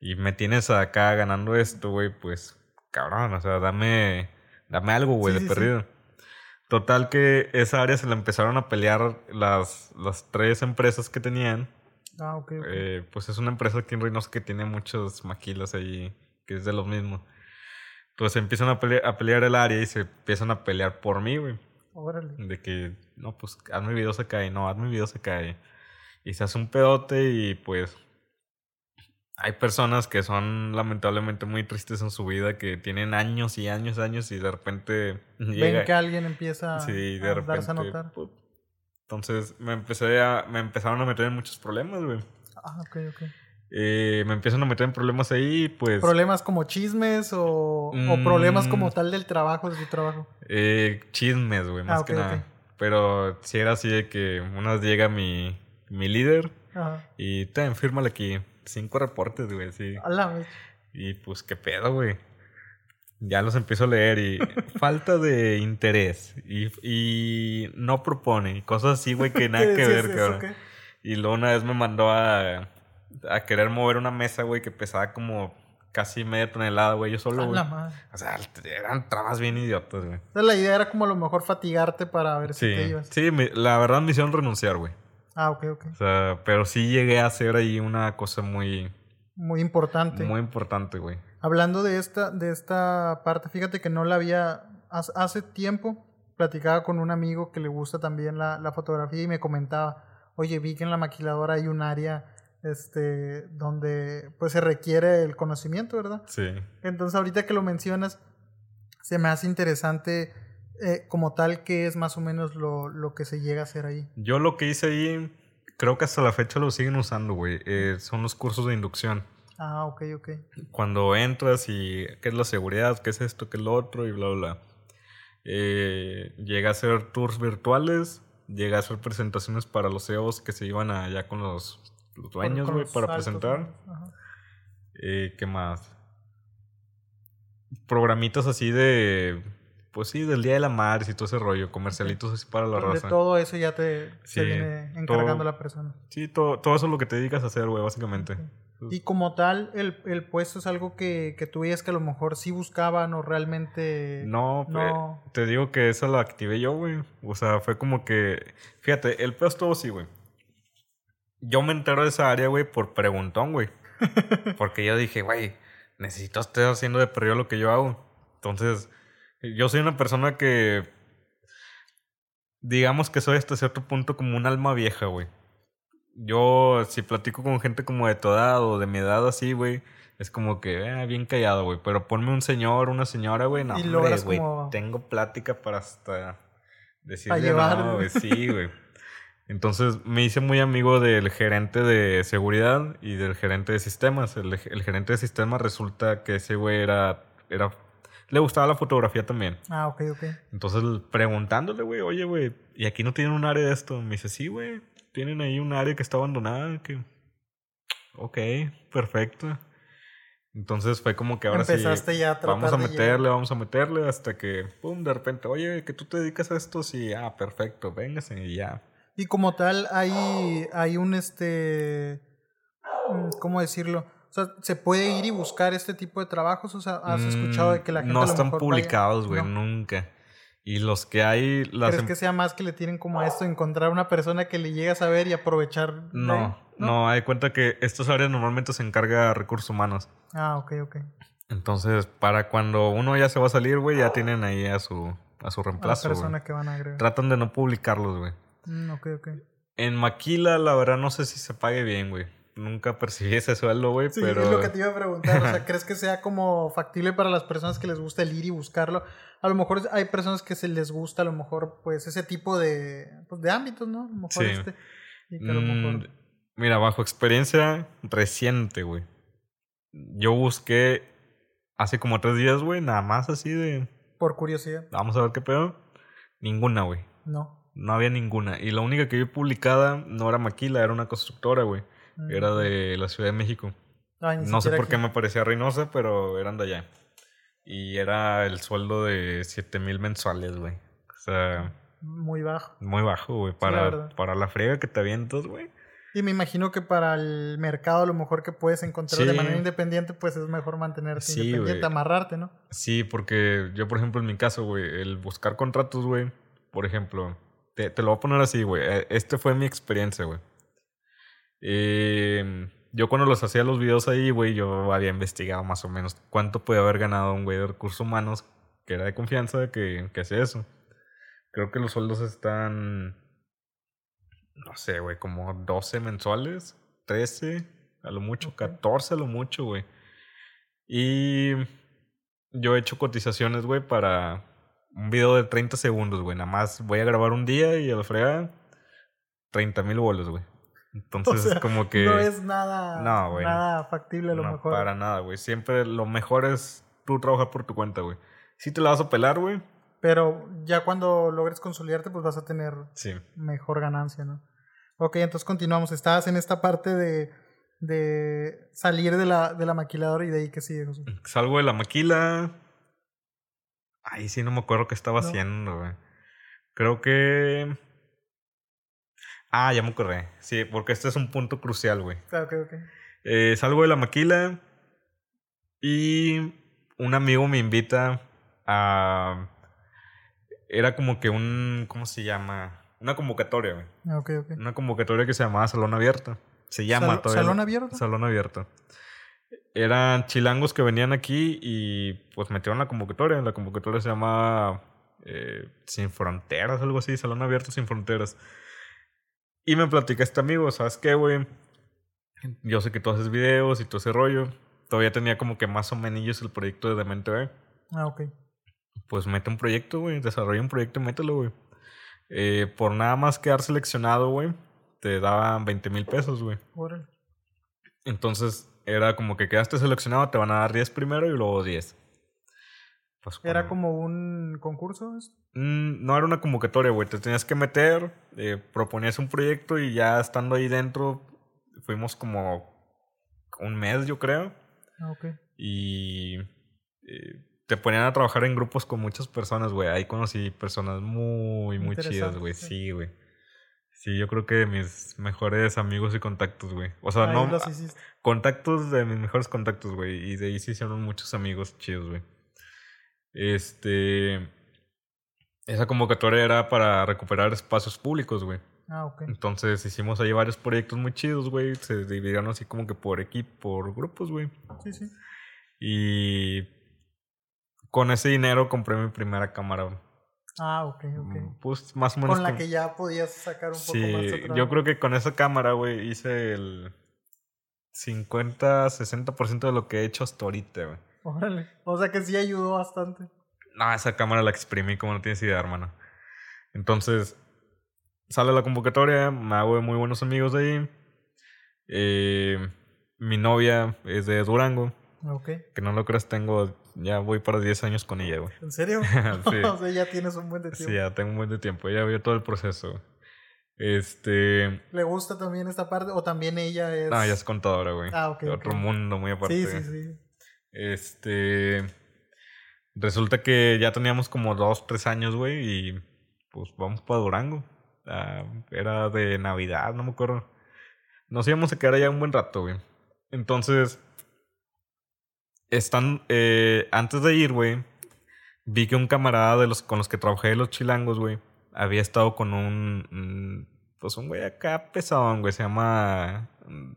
Y me tienes acá ganando esto, güey, pues, cabrón, o sea, dame, dame algo, güey, Sí, de sí, sí. perdido. Total que esa área se la empezaron a pelear las, las tres empresas que tenían. Ah, ok, ok. Eh, pues es una empresa aquí en Reynosa que tiene muchos maquilas ahí, que es de los mismos. Entonces empiezan a pelear, a pelear el área y se empiezan a pelear por mí, güey. Órale. De que, no, pues hazme videos acá y no, hazme videos acá. Y, y se hace un pedote y pues hay personas que son lamentablemente muy tristes en su vida, que tienen años y años, años y de repente llega... Ven que alguien empieza Sí, de a repente. darse a notar. pu- Entonces me empecé a, me empezaron a meter en muchos problemas, güey. Ah, ok, ok. Eh, me empiezan a meter en problemas ahí, pues. ¿Problemas como chismes o, o Mm. problemas como tal del trabajo, de su trabajo? eh, chismes, güey, más Ah, que nada. Pero si era así de que una vez llega mi, mi líder Ajá. y te fírmale aquí cinco reportes, güey, sí. Y pues, ¿qué pedo, güey? Ya los empiezo a leer y falta de interés y, y no propone cosas así, güey, que nada *laughs* ¿Qué que ver, cabrón. qué? Y luego una vez me mandó a, a querer mover una mesa, güey, que pesaba como casi media tonelada, güey, yo solo, güey. O sea, eran trabas bien idiotas, güey. La idea era como a lo mejor fatigarte para ver si te ibas. sí, me- la verdad me hicieron renunciar, güey. Ah, ok, ok. O sea, pero sí llegué a hacer ahí una cosa muy, Muy importante. muy importante, güey. Hablando de esta, de esta parte, fíjate que no la había. Hace, tiempo platicaba con un amigo que le gusta también la, la fotografía y me comentaba: oye, vi que en la maquiladora hay un área este, donde pues se requiere el conocimiento, ¿verdad? Sí. Entonces ahorita que lo mencionas, se me hace interesante eh, como tal que es más o menos lo, lo, que se llega a hacer ahí. Yo lo que hice ahí, creo que hasta la fecha lo siguen usando, güey. Eh, son los cursos de inducción. Ah, ok, ok. Cuando entras y qué es la seguridad, qué es esto, qué es lo otro y bla, bla, bla. Eh, llega a hacer tours virtuales, llega a hacer presentaciones para los CEOs que se iban allá con los, los dueños, güey, para presentar. Eh, ¿Qué más? Programitas así de pues sí, del Día de la Madre y todo ese rollo, comercialitos así para la raza. De todo eso ya te, viene encargando la persona. Sí, todo, todo eso es lo que te dedicas a hacer, güey, básicamente. Y como tal, el, el puesto es algo que, que tú veías que a lo mejor sí buscaban o realmente... No, no. te digo que esa la activé yo, güey. O sea, fue como que... Fíjate, el puesto sí, güey. Yo me entero de esa área, güey, por preguntón, güey. *laughs* Porque yo dije, güey, necesito estar haciendo de perdido lo que yo hago. Entonces, yo soy una persona que... Digamos que soy hasta cierto punto como un alma vieja, güey yo si platico con gente como de tu edad o de mi edad así, güey, es como que eh, bien callado, güey. Pero ponme un señor, una señora, güey, no, hombre, güey. Tengo plática para hasta decirle no, güey. Sí, güey. Entonces me hice muy amigo del gerente de seguridad y del gerente de sistemas. El, el gerente de sistemas resulta que ese güey era, era. Le gustaba la fotografía también. Ah, ok, ok. Entonces preguntándole, güey, oye, güey, ¿y aquí no tienen un área de esto? Me dice, sí, güey tienen ahí un área que está abandonada, que... Ok, perfecto. Entonces fue como que ahora Empezaste sí, ya a vamos a meterle, vamos a meterle hasta que, pum, de repente, oye, que tú te dedicas a esto, sí, ah, perfecto, véngase y ya. Y como tal, hay, hay un, este, mm, ¿cómo decirlo? O sea, ¿se puede ir y buscar este tipo de trabajos? O sea, ¿has escuchado de que la mm, gente No están publicados, güey, nunca. Y los que hay... Las ¿Crees em que sea más que le tienen como a esto, encontrar una persona que le llegue a saber y aprovechar? No, no, hay cuenta que estas áreas normalmente se encarga recursos humanos. Ah, ok, ok. Entonces, para cuando uno ya se va a salir, güey, ya tienen ahí a su, a su reemplazo. A la persona que van a agregar. Tratan de no publicarlos, güey. Mm, ok, ok. En Maquila, la verdad, no sé si se pague bien, güey nunca percibí ese sueldo, güey, sí, pero... es lo que te iba a preguntar, o sea, ¿crees que sea como factible para las personas que les gusta el ir y buscarlo? A lo mejor hay personas que se les gusta, a lo mejor, pues, ese tipo de, pues, de ámbitos, ¿no? A lo mejor sí. este... Y que a lo mejor... Mm, mira, bajo experiencia reciente, güey. Yo busqué hace como tres días, güey, nada más así de... Por curiosidad. Vamos a ver qué pedo. Ninguna, güey. No. No había ninguna. Y la única que vi publicada no era Maquila, era una constructora, güey. Era de la Ciudad de México. no sé por qué me parecía Reynosa, pero eran de allá. Y era el sueldo de 7 mil mensuales, güey. O sea. Muy bajo. Muy bajo, güey. Para, la para la friega que te avientas, güey. Y me imagino que para el mercado, a lo mejor que puedes encontrar de manera independiente, pues es mejor mantenerte independiente, amarrarte, ¿no? Sí, porque yo, por ejemplo, en mi caso, güey, el buscar contratos, güey, por ejemplo, te, te lo voy a poner así, güey. E, este fue mi experiencia, güey. Eh, yo cuando los hacía los videos ahí, güey, yo había investigado más o menos cuánto puede haber ganado un güey de recursos humanos que era de confianza que, que hace eso. Creo que los sueldos están, no sé, güey, como 12 mensuales, 13 a lo mucho, 14 a lo mucho, güey. Y yo he hecho cotizaciones, güey, para un video de 30 segundos, güey. Nada más voy a grabar un día y al frega 30 mil bolos, güey. Entonces, *laughs* como que. No es nada. Nada factible a lo mejor. Para nada, güey. Siempre lo mejor es tú trabajar por tu cuenta, güey. Sí te la vas a pelar, güey. Pero ya cuando logres consolidarte, pues vas a tener mejor ganancia, ¿no? Ok, entonces continuamos. Estabas en esta parte de, de salir de la, de la maquiladora y de ahí que sigue, José. Salgo de la maquila. Ahí sí no me acuerdo qué estaba haciendo, güey. Creo que Ah, ya me acordé. Sí, porque este es un punto crucial, güey. Ah, ok, ok. Eh, salgo de la maquila y un amigo me invita a... Era como que un... ¿Cómo se llama? Una convocatoria, güey. Ah, ok, ok. Una convocatoria que se llamaba Salón Abierto. Se llama todavía. ¿Salón Abierto? Salón Abierto. Eran chilangos que venían aquí y pues metieron la convocatoria. La convocatoria se llama eh, Sin Fronteras, algo así. Salón Abierto Sin Fronteras. Y me platica este amigo, ¿sabes qué, güey? Yo sé que tú haces videos y todo ese rollo. Todavía tenía como que más o menos el proyecto de Demente B. Ah, ok. Pues mete un proyecto, güey. Desarrolla un proyecto y mételo, güey. Eh, por nada más quedar seleccionado, güey, te daban 20 mil pesos, güey. Entonces era como que quedaste seleccionado, te van a dar 10 primero y luego 10. Pues, ¿Era como un concurso? Mm, no era una convocatoria, güey. Te tenías que meter, eh, proponías un proyecto y ya estando ahí dentro, fuimos como un mes, yo creo. Ah, ok. Y eh, te ponían a trabajar en grupos con muchas personas, güey. Ahí conocí personas muy, muy chidas, güey. sí. Güey. Sí, yo creo que de mis mejores amigos y contactos, güey. O sea, Ahí no. los. Contactos de mis mejores contactos, güey. Y de ahí se hicieron muchos amigos chidos, güey. Este. Esa convocatoria era para recuperar espacios públicos, güey. Ah, ok. Entonces hicimos ahí varios proyectos muy chidos, güey. Se dividieron así como que por equipo, por grupos, güey. Sí, sí. Y con ese dinero compré mi primera cámara. Ah, ok, ok. Mm, Pues más o menos. Con la que ya podías sacar un poco Sí, más de yo creo que con esa cámara, güey, hice el 50, 60% de lo que he hecho hasta ahorita, güey. Órale. O sea que sí ayudó bastante. No, esa cámara la exprimí como no tienes idea, hermano. Entonces, sale la convocatoria, me hago de muy buenos amigos de ahí. Eh, mi novia es de Durango, Ok. que no lo creas, tengo, ya voy para 10 años con ella, güey. ¿En serio? *laughs* *laughs* Sí. o sea, ya tienes un buen de tiempo. Sí, ya tengo un buen de tiempo, ella vio todo el proceso. Este, ¿Le gusta también esta parte? ¿O también ella es...? no, ya es contadora, güey. Ah, ok, De Otro mundo muy aparte. Sí, sí, sí. Este. Resulta que ya teníamos como dos, tres años, güey, y pues vamos para Durango. Ah, era de Navidad, no me acuerdo. Nos íbamos a quedar allá un buen rato, güey. Entonces, están, eh, antes de ir, güey, vi que un camarada de los con los que trabajé de los chilangos, güey, había estado con un, mm, pues un güey acá pesadón, güey, se llama mm,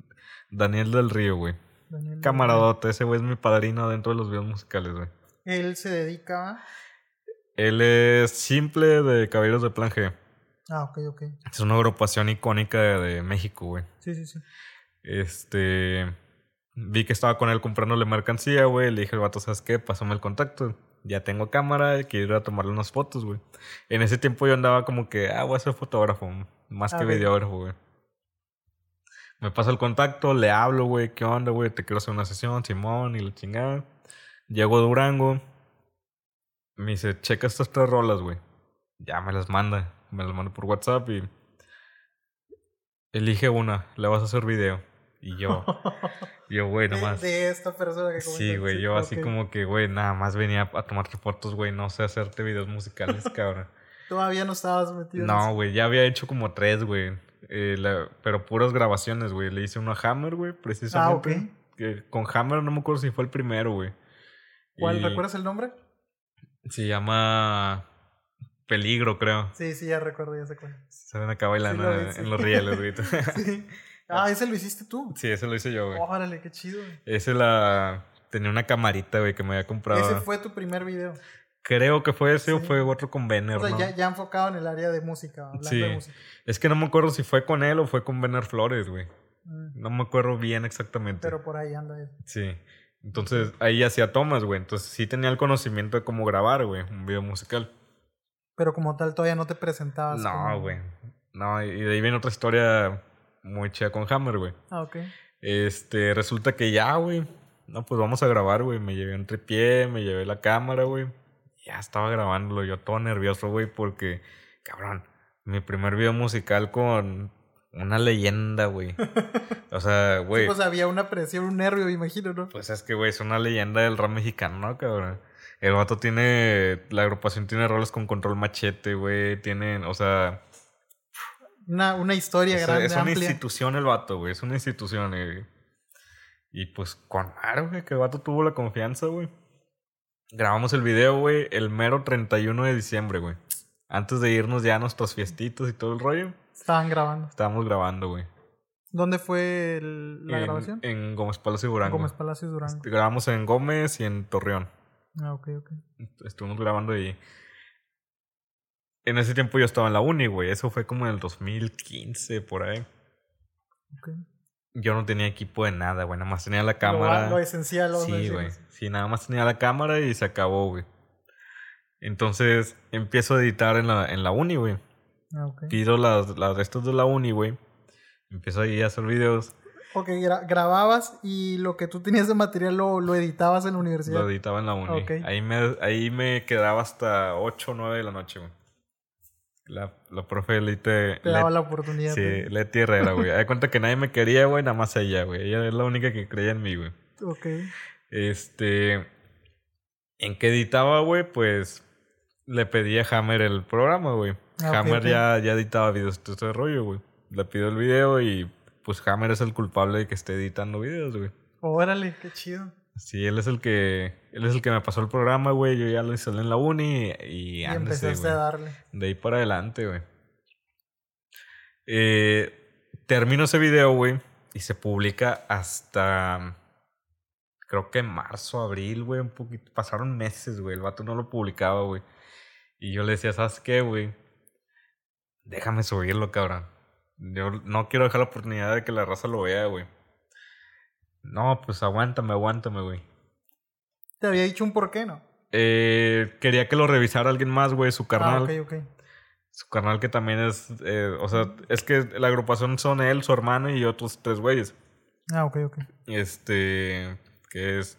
Daniel del Río, güey. Daniel. Camaradote, ese güey es mi padrino dentro de los videos musicales, güey. Él se dedica... Él es simple de Caballeros de Plan G. Ah, ok, ok. Es una agrupación icónica de, de México, güey. Sí, sí, sí. Este. Vi que estaba con él comprándole mercancía, güey. Le dije al vato, ¿sabes qué? Pásame el contacto. Ya tengo cámara, quiero ir a tomarle unas fotos, güey. En ese tiempo yo andaba como que, ah, voy a ser fotógrafo, más que videógrafo, güey. Me pasa el contacto, le hablo, güey, ¿qué onda, güey? Te quiero hacer una sesión, Simón, y la chingada. Llego a Durango. Me dice, checa estas tres rolas, güey. Ya me las manda. Me las manda por WhatsApp y. Elige una, le vas a hacer video. Y yo, *laughs* yo, güey, nomás. de esta persona que Sí, güey, yo así como que, güey, nada más venía a tomarte fotos, güey, no sé hacerte videos musicales, *laughs* cabrón. Todavía no estabas metido No, güey, ya había hecho como tres, güey. Eh, la- pero puras grabaciones, güey. Le hice uno a Hammer, güey, precisamente. Ah, ok. Que con Hammer no me acuerdo si fue el primero, güey. ¿Cuál? Y ¿Recuerdas el nombre? Se llama Peligro, creo. Sí, sí, ya recuerdo, ya sé cuál. Se ven acá bailando Sí, lo vi, en los rieles, güey. *laughs* *laughs* Sí. Ah, ese lo hiciste tú. sí, ese lo hice yo, güey. Órale, qué chido. Ese la... Tenía una camarita, güey, que me había comprado. Ese fue tu primer video. Creo que fue ese o fue otro con Benner, O sea, ¿no? ya, ya enfocado en el área de música, hablando Sí. de música. Es que no me acuerdo si fue con él o fue con Benner Flores, güey. Mm, No me acuerdo bien exactamente. Pero por ahí anda él. Sí. Entonces ahí hacía tomas, güey. Entonces sí tenía el conocimiento de cómo grabar, güey, un video musical. Pero como tal, todavía no te presentabas. No, como- güey. No, y de ahí viene otra historia muy chida con Hammer, güey. Ah, ok. Este, resulta que ya, güey. No, pues vamos a grabar, güey. Me llevé un tripié, me llevé la cámara, güey. Ya estaba grabándolo, yo todo nervioso, güey, porque, cabrón, mi primer video musical con una leyenda, güey. O sea, *laughs* güey. Sí, pues había una presión, un nervio, me imagino, ¿no? Pues es que, güey, es una leyenda del rap mexicano, ¿no, cabrón? El vato tiene. La agrupación tiene roles con control machete, güey. Tienen, o sea. Una, una historia Es, grande, es una amplia. institución el vato, güey. Es una institución, eh. Y pues con madre, güey, que el vato tuvo la confianza, güey. Grabamos el video, güey, el mero 31 de diciembre, güey. Antes de irnos ya a nuestros fiestitos y todo el rollo, Estaban grabando. estábamos grabando, güey. ¿Dónde fue el- la en, grabación? En Gómez Palacio Durango. Gómez Palacios Durango. Este, Grabamos en Gómez y en Torreón. Ah, ok, ok. Estuvimos grabando ahí. En ese tiempo yo estaba en la uni, güey. Eso fue como en el 2015, por ahí. Ok. Yo no tenía equipo de nada, güey. Nada más tenía la cámara. lo esencial, lo Sí, güey. Sí, nada más tenía la cámara y se acabó, güey. Entonces empiezo a editar en la, en la uni, güey. Ah, ok. Pido las, las de estos de la uni, güey. Empiezo ahí a hacer videos. Ok, gra- grababas y lo que tú tenías de material lo, lo editabas en la universidad. Lo editaba en la uni. Ok. Ahí, me, ahí me quedaba hasta 8 o 9 de la noche, güey. La, la profe Lete... Te daba la oportunidad. Sí, de- Leti Herrera, güey. Hay cuenta que nadie me quería, güey, nada más ella, güey. Ella es la única que creía en mí, güey. Ok. Este. En que editaba, güey, pues le pedí a Hammer el programa, güey. Ah, Hammer. Ya, ya editaba videos, todo ese rollo, güey. Le pido el video y pues Hammer es el culpable de que esté editando videos, güey. Órale, qué chido. Sí, él es el que él es el que me pasó el programa, güey. Yo ya lo instalé en la uni y, Y ándese, empezaste güey. a darle. De ahí para adelante, güey. Eh, termino ese video, güey, y se publica hasta. Creo que marzo, abril, güey, un poquito. Pasaron meses, güey. El vato no lo publicaba, güey. Y yo le decía, ¿sabes qué, güey? Déjame subirlo, cabrón. Yo no quiero dejar la oportunidad de que la raza lo vea, güey. No, pues aguántame, aguántame, güey. Te había dicho un por qué, ¿no? Eh, quería que lo revisara alguien más, güey, su carnal. Ah, ok, ok. Su carnal que también es, eh, o sea, es que la agrupación son él, su hermano y otros tres güeyes. Ah, ok, ok. Este, que es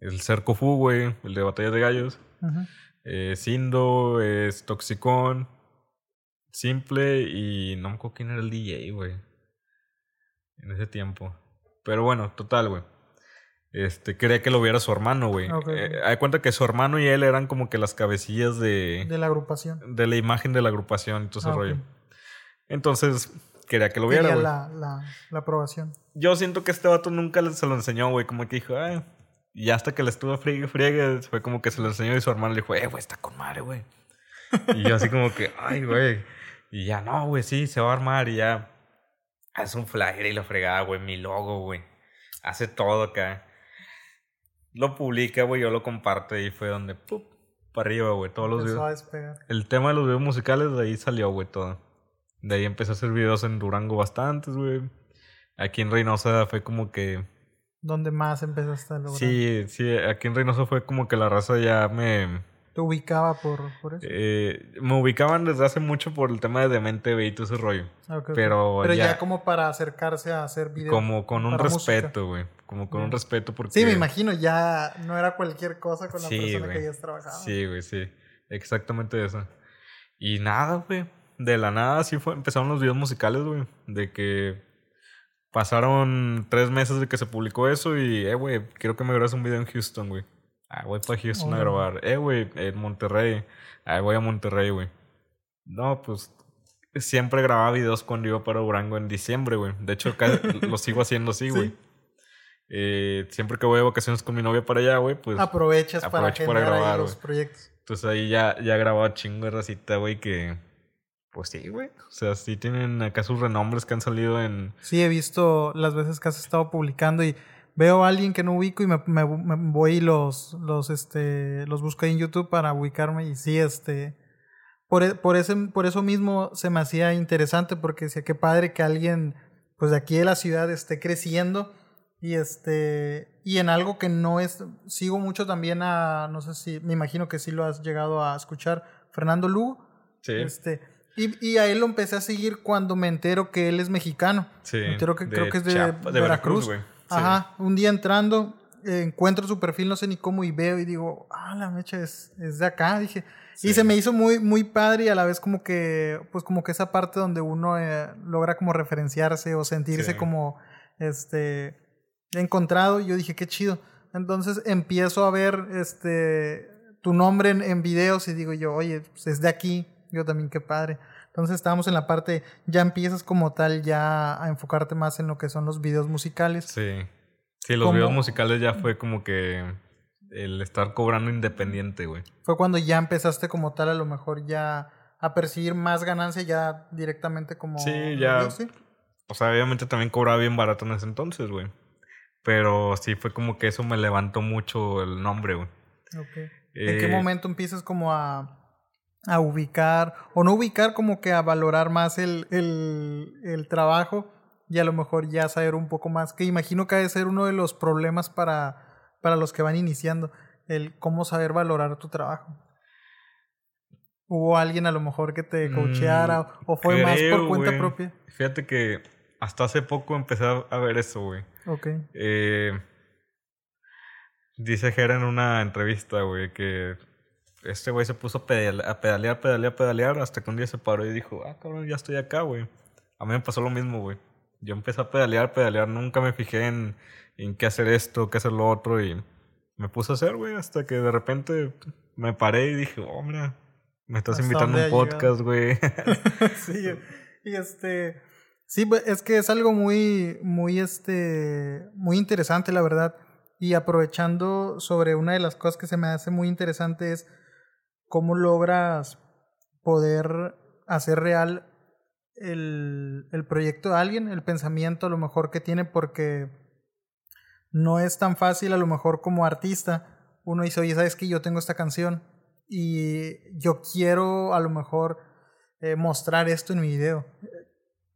el Cerco Fu, güey, el de Batallas de Gallos. Ujú. Eh, Sindo, es Toxicón, Simple y no me acuerdo quién era el DJ, güey. En ese tiempo. Pero bueno, total, güey. Este, quería que lo viera su hermano, güey. Ok, ok. Eh, hay cuenta que su hermano y él eran como que las cabecillas de De la agrupación. de la imagen de la agrupación y todo ese Ah, rollo. Entonces, quería que lo viera, güey. la, la, la aprobación. Yo siento que este vato nunca se lo enseñó, güey. Como que dijo, ah. Y hasta que le estuvo friegue, friegue, fue como que se lo enseñó y su hermano le dijo, eh, güey, está con madre, güey. y yo así como que, ay, güey. Y ya, no, güey, sí, se va a armar y ya. Hace un flyer y lo fregaba, güey, mi logo, güey. Hace todo acá. Lo publica, güey, yo lo comparto y fue donde, ¡pup! Para arriba, güey, todos los Empezó videos. a. El tema de los videos musicales, de ahí salió, güey, todo. De ahí empecé a hacer videos en Durango bastantes, güey. Aquí en Reynosa fue como que... ¿Dónde más empezaste a lograr? Sí, sí, aquí en Reynosa fue como que la raza ya me... Te ubicaba por, por eso. eh, me ubicaban desde hace mucho por el tema de Demente güey, y todo ese rollo. Ah, pero Pero ya, ya- como para acercarse a hacer videos. Como con un respeto, güey. Como con un Ya. respeto porque... Sí, me imagino, ya no era cualquier cosa con la Sí, persona que hayas trabajado. Sí, güey, sí. Exactamente eso. Y nada, güey. De la nada sí fue, empezaron los videos musicales, güey. De que pasaron tres meses de que se publicó eso y, eh, güey, quiero que me grabes un video en Houston, güey. Ah, voy para Houston a Órale. grabar. Eh, güey, en Monterrey. Ah, voy a Monterrey, güey. No, pues siempre grababa videos cuando iba para Durango en diciembre, güey. De hecho, *laughs* lo sigo haciendo así, Sí. güey. Eh, siempre que voy de vacaciones con mi novia para allá, güey, pues... Aprovechas para para grabar, los proyectos. Entonces ahí ya, ya grababa chingo de racita, güey, que... Pues sí, güey. O sea, sí tienen acá sus renombres que han salido en... Sí, he visto las veces que has estado publicando y veo a alguien que no ubico y me, me- me voy y los, los, este, los busco ahí en YouTube para ubicarme y sí, este... Por, e- por, ese, por eso mismo se me hacía interesante porque decía qué padre que alguien pues de aquí de la ciudad esté creciendo y este y en algo que no es sigo mucho también a no sé si me imagino que sí lo has llegado a escuchar Fernando Lugo Sí, este y, y a él lo empecé a seguir cuando me entero que él es mexicano sí. me entero que de creo que es de, Chiapas- de Veracruz, güey. Ajá un día entrando eh, encuentro su perfil no sé ni cómo y veo y digo ah la mecha es, es de acá dije Sí. y se me hizo muy, muy padre y a la vez como que, pues como que esa parte donde uno eh, logra como referenciarse o sentirse Sí. como, este, encontrado. Y yo dije, qué chido. Entonces empiezo a ver, este, tu nombre en, en videos y digo yo, oye, pues es de aquí. Yo también, qué padre. Entonces estábamos en la parte, ya empiezas como tal ya a enfocarte más en lo que son los videos musicales. Sí. Sí, los videos musicales ya fue como que... El estar cobrando independiente, güey. Fue cuando ya empezaste como tal a lo mejor ya a percibir más ganancia ya directamente como... Sí, ya. ¿Sí? O sea, obviamente también cobraba bien barato en ese entonces, güey. Pero sí fue como que eso me levantó mucho el nombre, güey. Ok. ¿En qué Eh, momento empiezas como a, a ubicar, o no ubicar como que a valorar más el, el, el trabajo y a lo mejor ya saber un poco más, que imagino que debe ser uno de los problemas para, para los que van iniciando, el cómo saber valorar tu trabajo. ¿Hubo alguien a lo mejor que te coacheara Mm, o fue más por cuenta propia? Fíjate que hasta hace poco empecé a- a ver eso, güey. Ok. Eh, dice Jera en una entrevista, güey, que este güey se puso a pedale- a pedalear, pedalear, pedalear, hasta que un día se paró y dijo, ah, cabrón, ya estoy acá, güey. A mí me pasó lo mismo, güey. Yo empecé a pedalear, pedalear, nunca me fijé en, en qué hacer esto, qué hacer lo otro, y me puse a hacer, güey, hasta que de repente me paré y dije, oh, mira, me estás ¿Hasta invitando a un podcast, güey. *laughs* *laughs* sí, y este sí, pues, es que es algo muy muy este muy interesante la verdad y aprovechando sobre una de las cosas que se me hace muy interesante es cómo logras poder hacer real el, el proyecto de alguien, el pensamiento a lo mejor que tiene porque no es tan fácil a lo mejor como artista uno dice, oye, ¿sabes que yo tengo esta canción? Y yo quiero a lo mejor eh, mostrar esto en mi video.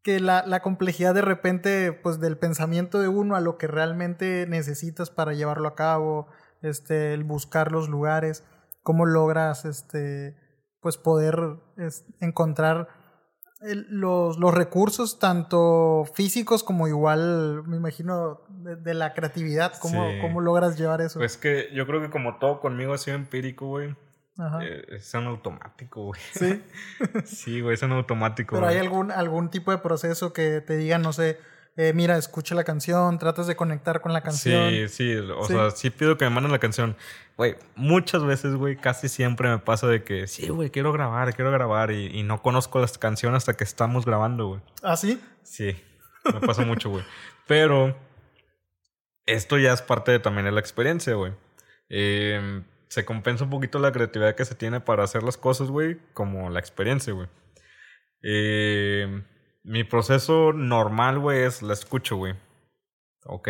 Que la, la complejidad de repente, pues del pensamiento de uno a lo que realmente necesitas para llevarlo a cabo, este, el buscar los lugares, cómo logras, este, pues poder es, encontrar el- los, los recursos, tanto físicos como igual, me imagino, de, de la creatividad, cómo, Sí. cómo logras llevar eso. pues que yo creo que como todo conmigo ha sido empírico, güey. Ajá. Eh, es en automático, güey. Sí. *laughs* Sí, güey, es en automático. Pero hay algún, algún tipo de proceso que te digan, no sé, eh, mira, escucha la canción, tratas de conectar con la canción. Sí, sí, o Sí. sea, sí pido que me manden la canción. Güey, muchas veces, güey, casi siempre me pasa de que, sí, güey, quiero grabar, quiero grabar y, y no conozco las canciones hasta que estamos grabando, güey. ¿Ah, sí? Sí, me pasa mucho, güey. Pero esto ya es parte de, también de la experiencia, güey. Eh, se compensa un poquito la creatividad que se tiene para hacer las cosas, güey, como la experiencia, güey. Eh, mi proceso normal, güey, es la escucho, güey. Ok.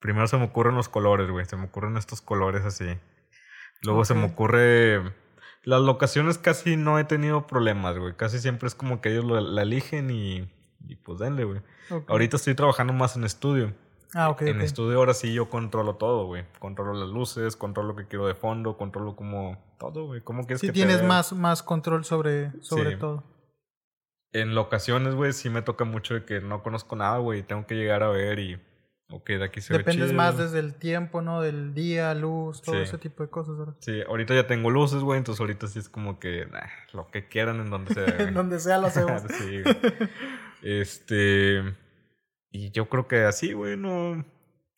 Primero se me ocurren los colores, güey. Se me ocurren estos colores así. Luego se me ocurre... Las locaciones casi no he tenido problemas, güey. Casi siempre es como que ellos lo- la eligen y, y pues denle, güey. Ok. Ahorita estoy trabajando más en estudio. Ah, ok. en estudio ahora sí yo controlo todo, güey. Controlo las luces, controlo lo que quiero de fondo, controlo como todo, güey. ¿Cómo quieres Sí, que tienes más, más control sobre, sobre Sí. todo. En locaciones, güey, sí me toca mucho de que no conozco nada, güey. y Tengo que llegar a ver y... Ok, de aquí se Dependes ve chido. más desde el tiempo, ¿no? Del día, luz, todo Sí. ese tipo de cosas, ¿verdad? Sí, ahorita ya tengo luces, güey. Entonces ahorita sí es como que... nah, lo que quieran en donde sea. *laughs* En donde sea lo hacemos. *laughs* sí, güey. Este... Y yo creo que así, güey, no...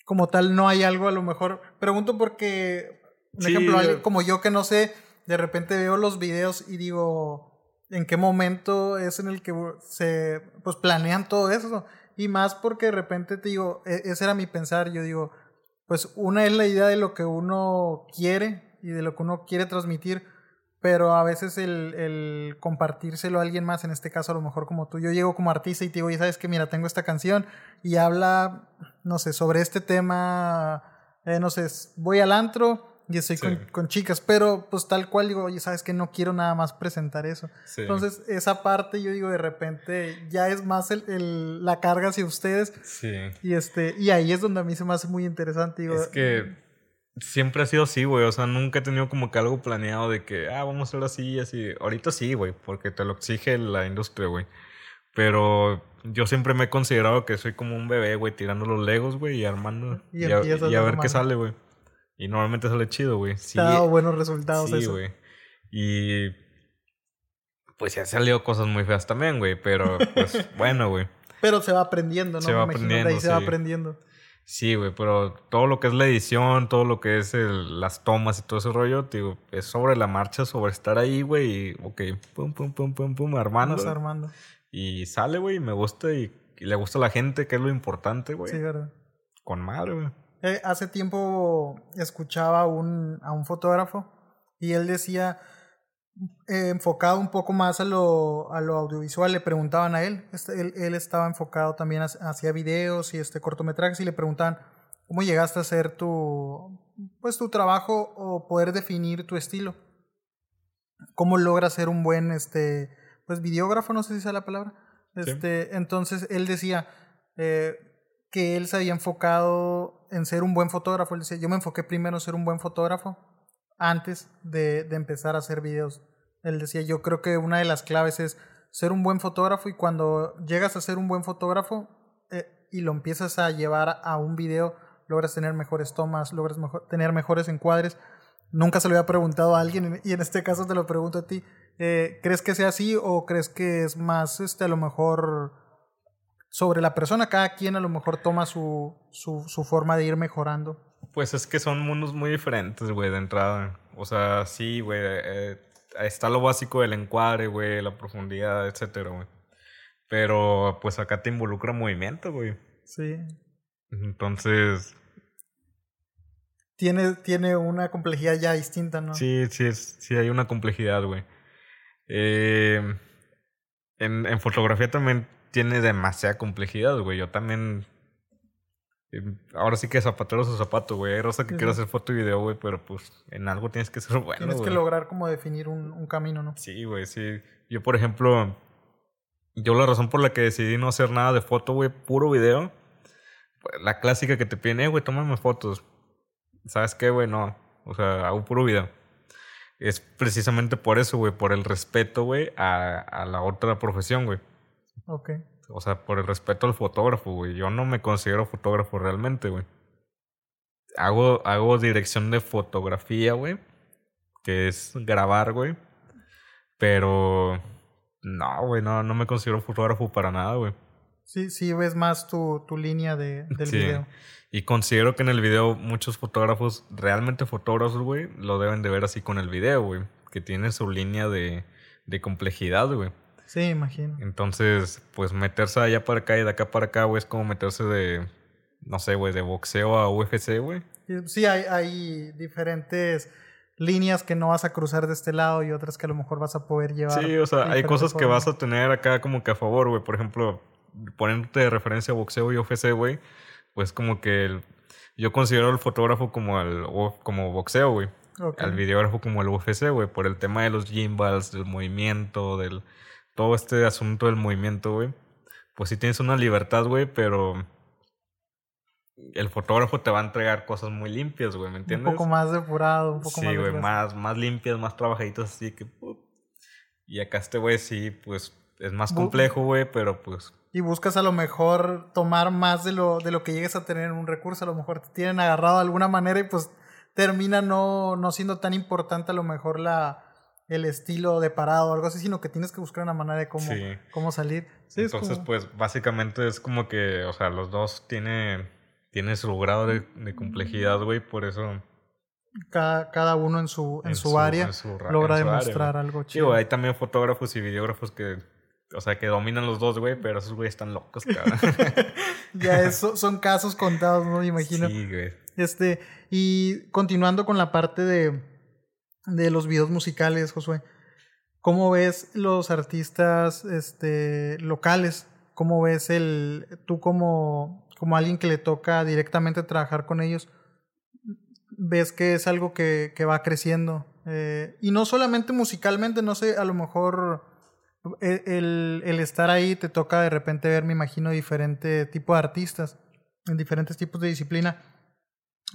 como tal no hay algo a lo mejor. Pregunto porque, un Sí, ejemplo, yo- como yo que no sé, de repente veo los videos y digo, ¿en qué momento es en el que se pues planean todo eso? Y más porque de repente te digo, e- ese era mi pensar, yo digo, pues una es la idea de lo que uno quiere y de lo que uno quiere transmitir, pero a veces el, el compartírselo a alguien más, en este caso a lo mejor como tú, yo llego como artista y te digo, y sabes que mira, tengo esta canción y habla, no sé, sobre este tema, eh, no sé, voy al antro y estoy Sí. con, con chicas, pero pues tal cual digo, oye, sabes que no quiero nada más presentar eso. Sí. Entonces, esa parte yo digo, de repente ya es más el, el- la carga hacia ustedes Sí. y este y ahí es donde a mí se me hace muy interesante. Digo, Es que siempre ha sido así, güey. O sea, nunca he tenido como que algo planeado de que, ah, vamos a hacer así y así. Ahorita sí, güey, porque te lo exige la industria, güey. Pero yo siempre me he considerado que soy como un bebé, güey, tirando los legos, güey, y armando. Y Y, a, y a ver qué sale, güey. Y normalmente sale chido, güey. Sí, ha dado buenos resultados sí, eso. güey. Y pues ya han salido cosas muy feas también, güey. Pero pues *laughs* bueno, güey. Pero se va aprendiendo, ¿no? Se Me va imagino de ahí aprendiendo, se va sí. aprendiendo. Sí, güey, pero todo lo que es la edición, todo lo que es el- las tomas y todo ese rollo, digo, es sobre la marcha, sobre estar ahí, güey, y ok, pum, pum, pum, pum, pum, armando. Armando. Y sale, güey, y me gusta y, y le gusta a la gente, que es lo importante, güey. Sí, verdad. Con madre, güey. Eh, hace tiempo escuchaba a un, a un fotógrafo y él decía, eh, enfocado un poco más a lo, a lo audiovisual, le preguntaban a él, este, él, él estaba enfocado también hacia, videos y este cortometrajes y le preguntaban, ¿cómo llegaste a hacer tu, pues, tu trabajo o poder definir tu estilo? cómo logra ser un buen, este, pues videógrafo, no sé si sea la palabra. Este, entonces él decía eh, que él se había enfocado en ser un buen fotógrafo. Él decía, yo me enfoqué primero en ser un buen fotógrafo antes de, de empezar a hacer videos. Él decía, yo creo que una de las claves es ser un buen fotógrafo y cuando llegas a ser un buen fotógrafo eh, y lo empiezas a llevar a un video, logras tener mejores tomas, logras mejor, tener mejores encuadres. Nunca se lo había preguntado a alguien y en este caso te lo pregunto a ti. Eh, ¿Crees que sea así o crees que es más, este, a lo mejor sobre la persona? Cada quien a lo mejor toma su, su, su forma de ir mejorando. Pues es que son mundos muy diferentes, güey, de entrada. O sea, sí, güey. Eh, está lo básico del encuadre, güey, la profundidad, etcétera, güey. Pero pues acá te involucra movimiento, güey. Sí. Entonces. Tiene, tiene una complejidad ya distinta, ¿no? Sí, sí, sí hay una complejidad, güey. Eh, en, en fotografía también tiene demasiada complejidad, güey. Yo también Ahora sí que zapatero su zapato, güey. Hay rosa que quiere hacer foto y video, güey, pero pues en algo tienes que ser bueno. Tienes que lograr como definir un, un camino, ¿no? Sí, güey, sí. Yo, por ejemplo, yo la razón por la que decidí no hacer nada de foto, güey, puro video, pues, la clásica que te piden, eh, güey, tómame fotos. ¿Sabes qué, güey? No. O sea, hago puro video. Es precisamente por eso, güey, por el respeto, güey, a, a la otra profesión, güey. Ok. O sea, por el respeto al fotógrafo, güey. Yo no me considero fotógrafo realmente, güey. Hago, hago dirección de fotografía, güey. Que es grabar, güey. Pero... No, güey, no, no me considero fotógrafo para nada, güey. Sí, sí, ves más tu, tu línea de, del sí. video. Y considero que en el video muchos fotógrafos, realmente fotógrafos, güey, lo deben de ver así con el video, güey. Que tiene su línea de, de complejidad, güey. Sí, imagino. Entonces, pues meterse allá para acá y de acá para acá, güey, es como meterse de, no sé, güey, de boxeo a UFC, güey. Sí, hay, hay diferentes líneas que no vas a cruzar de este lado y otras que a lo mejor vas a poder llevar. Sí, o sea, hay cosas que vas a tener acá como que a favor, güey. Por ejemplo, poniéndote de referencia a boxeo y UFC, güey, pues como que el, yo considero el fotógrafo como el como boxeo, güey. Okay. Al videógrafo como el UFC, güey, por el tema de los gimbals, del movimiento, del todo este asunto del movimiento, güey, pues sí tienes una libertad, güey, pero el fotógrafo te va a entregar cosas muy limpias, güey, ¿me entiendes? Un poco más depurado, un poco sí, más. Sí, güey, más, más limpias, más trabajaditas, así que. Y acá este güey sí, pues es más complejo, güey, pero pues. Y buscas a lo mejor tomar más de lo, de lo que llegues a tener en un recurso, a lo mejor te tienen agarrado de alguna manera y pues termina no, no siendo tan importante a lo mejor la, el estilo de parado o algo así, sino que tienes que buscar una manera de cómo, sí. cómo salir. Sí, Entonces, como... pues básicamente es como que, o sea, los dos tienen tiene su grado de, de complejidad, güey, por eso... Cada, cada uno en su, en, en su, su, área en su, logra demostrar área, algo chido. Hay también fotógrafos y videógrafos que, o sea, que dominan los dos, güey, pero esos güeyes están locos, cabrón. *laughs* ya, eso son casos contados, ¿no? Me imagino. Sí, güey. Este, y continuando con la parte de de los videos musicales, Josué. ¿Cómo ves los artistas este, locales? ¿Cómo ves el, tú como, como alguien que le toca directamente trabajar con ellos? ¿Ves que es algo que, que va creciendo? Eh, y no solamente musicalmente, no sé, a lo mejor el, el estar ahí te toca de repente ver, me imagino, diferente tipo de artistas en diferentes tipos de disciplina.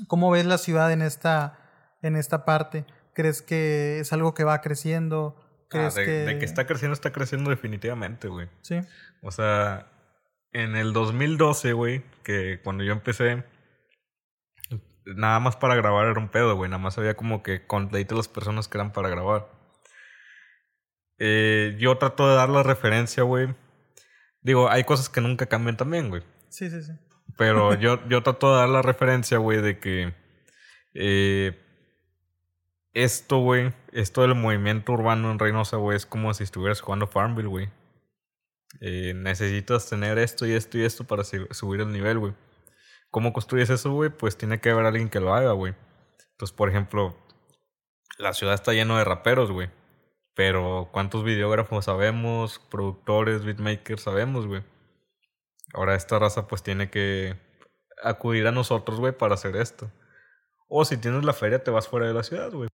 ¿Cómo ves la ciudad en esta, en esta parte? ¿Crees que es algo que va creciendo? ¿Crees ah, de, que... de, que... está creciendo, está creciendo definitivamente, güey. Sí. O sea, en el 2012, güey, que cuando yo empecé, nada más para grabar era un pedo, güey. Nada más había como que contate las personas que eran para grabar. Eh, yo trato de dar la referencia, güey. Digo, hay cosas que nunca cambian también, güey. Sí, sí, sí. Pero *laughs* yo, yo trato de dar la referencia, güey, de que... Eh, esto, güey, esto del movimiento urbano en Reynosa, güey, es como si estuvieras jugando Farmville, güey. Eh, necesitas tener esto y esto y esto para subir el nivel, güey. ¿Cómo construyes eso, güey? Pues tiene que haber alguien que lo haga, güey. Entonces, por ejemplo, la ciudad está lleno de raperos, güey. Pero ¿cuántos videógrafos sabemos? Productores, beatmakers sabemos, güey. Ahora esta raza pues tiene que acudir a nosotros, güey, para hacer esto. O si tienes la feria, te vas fuera de la ciudad, güey.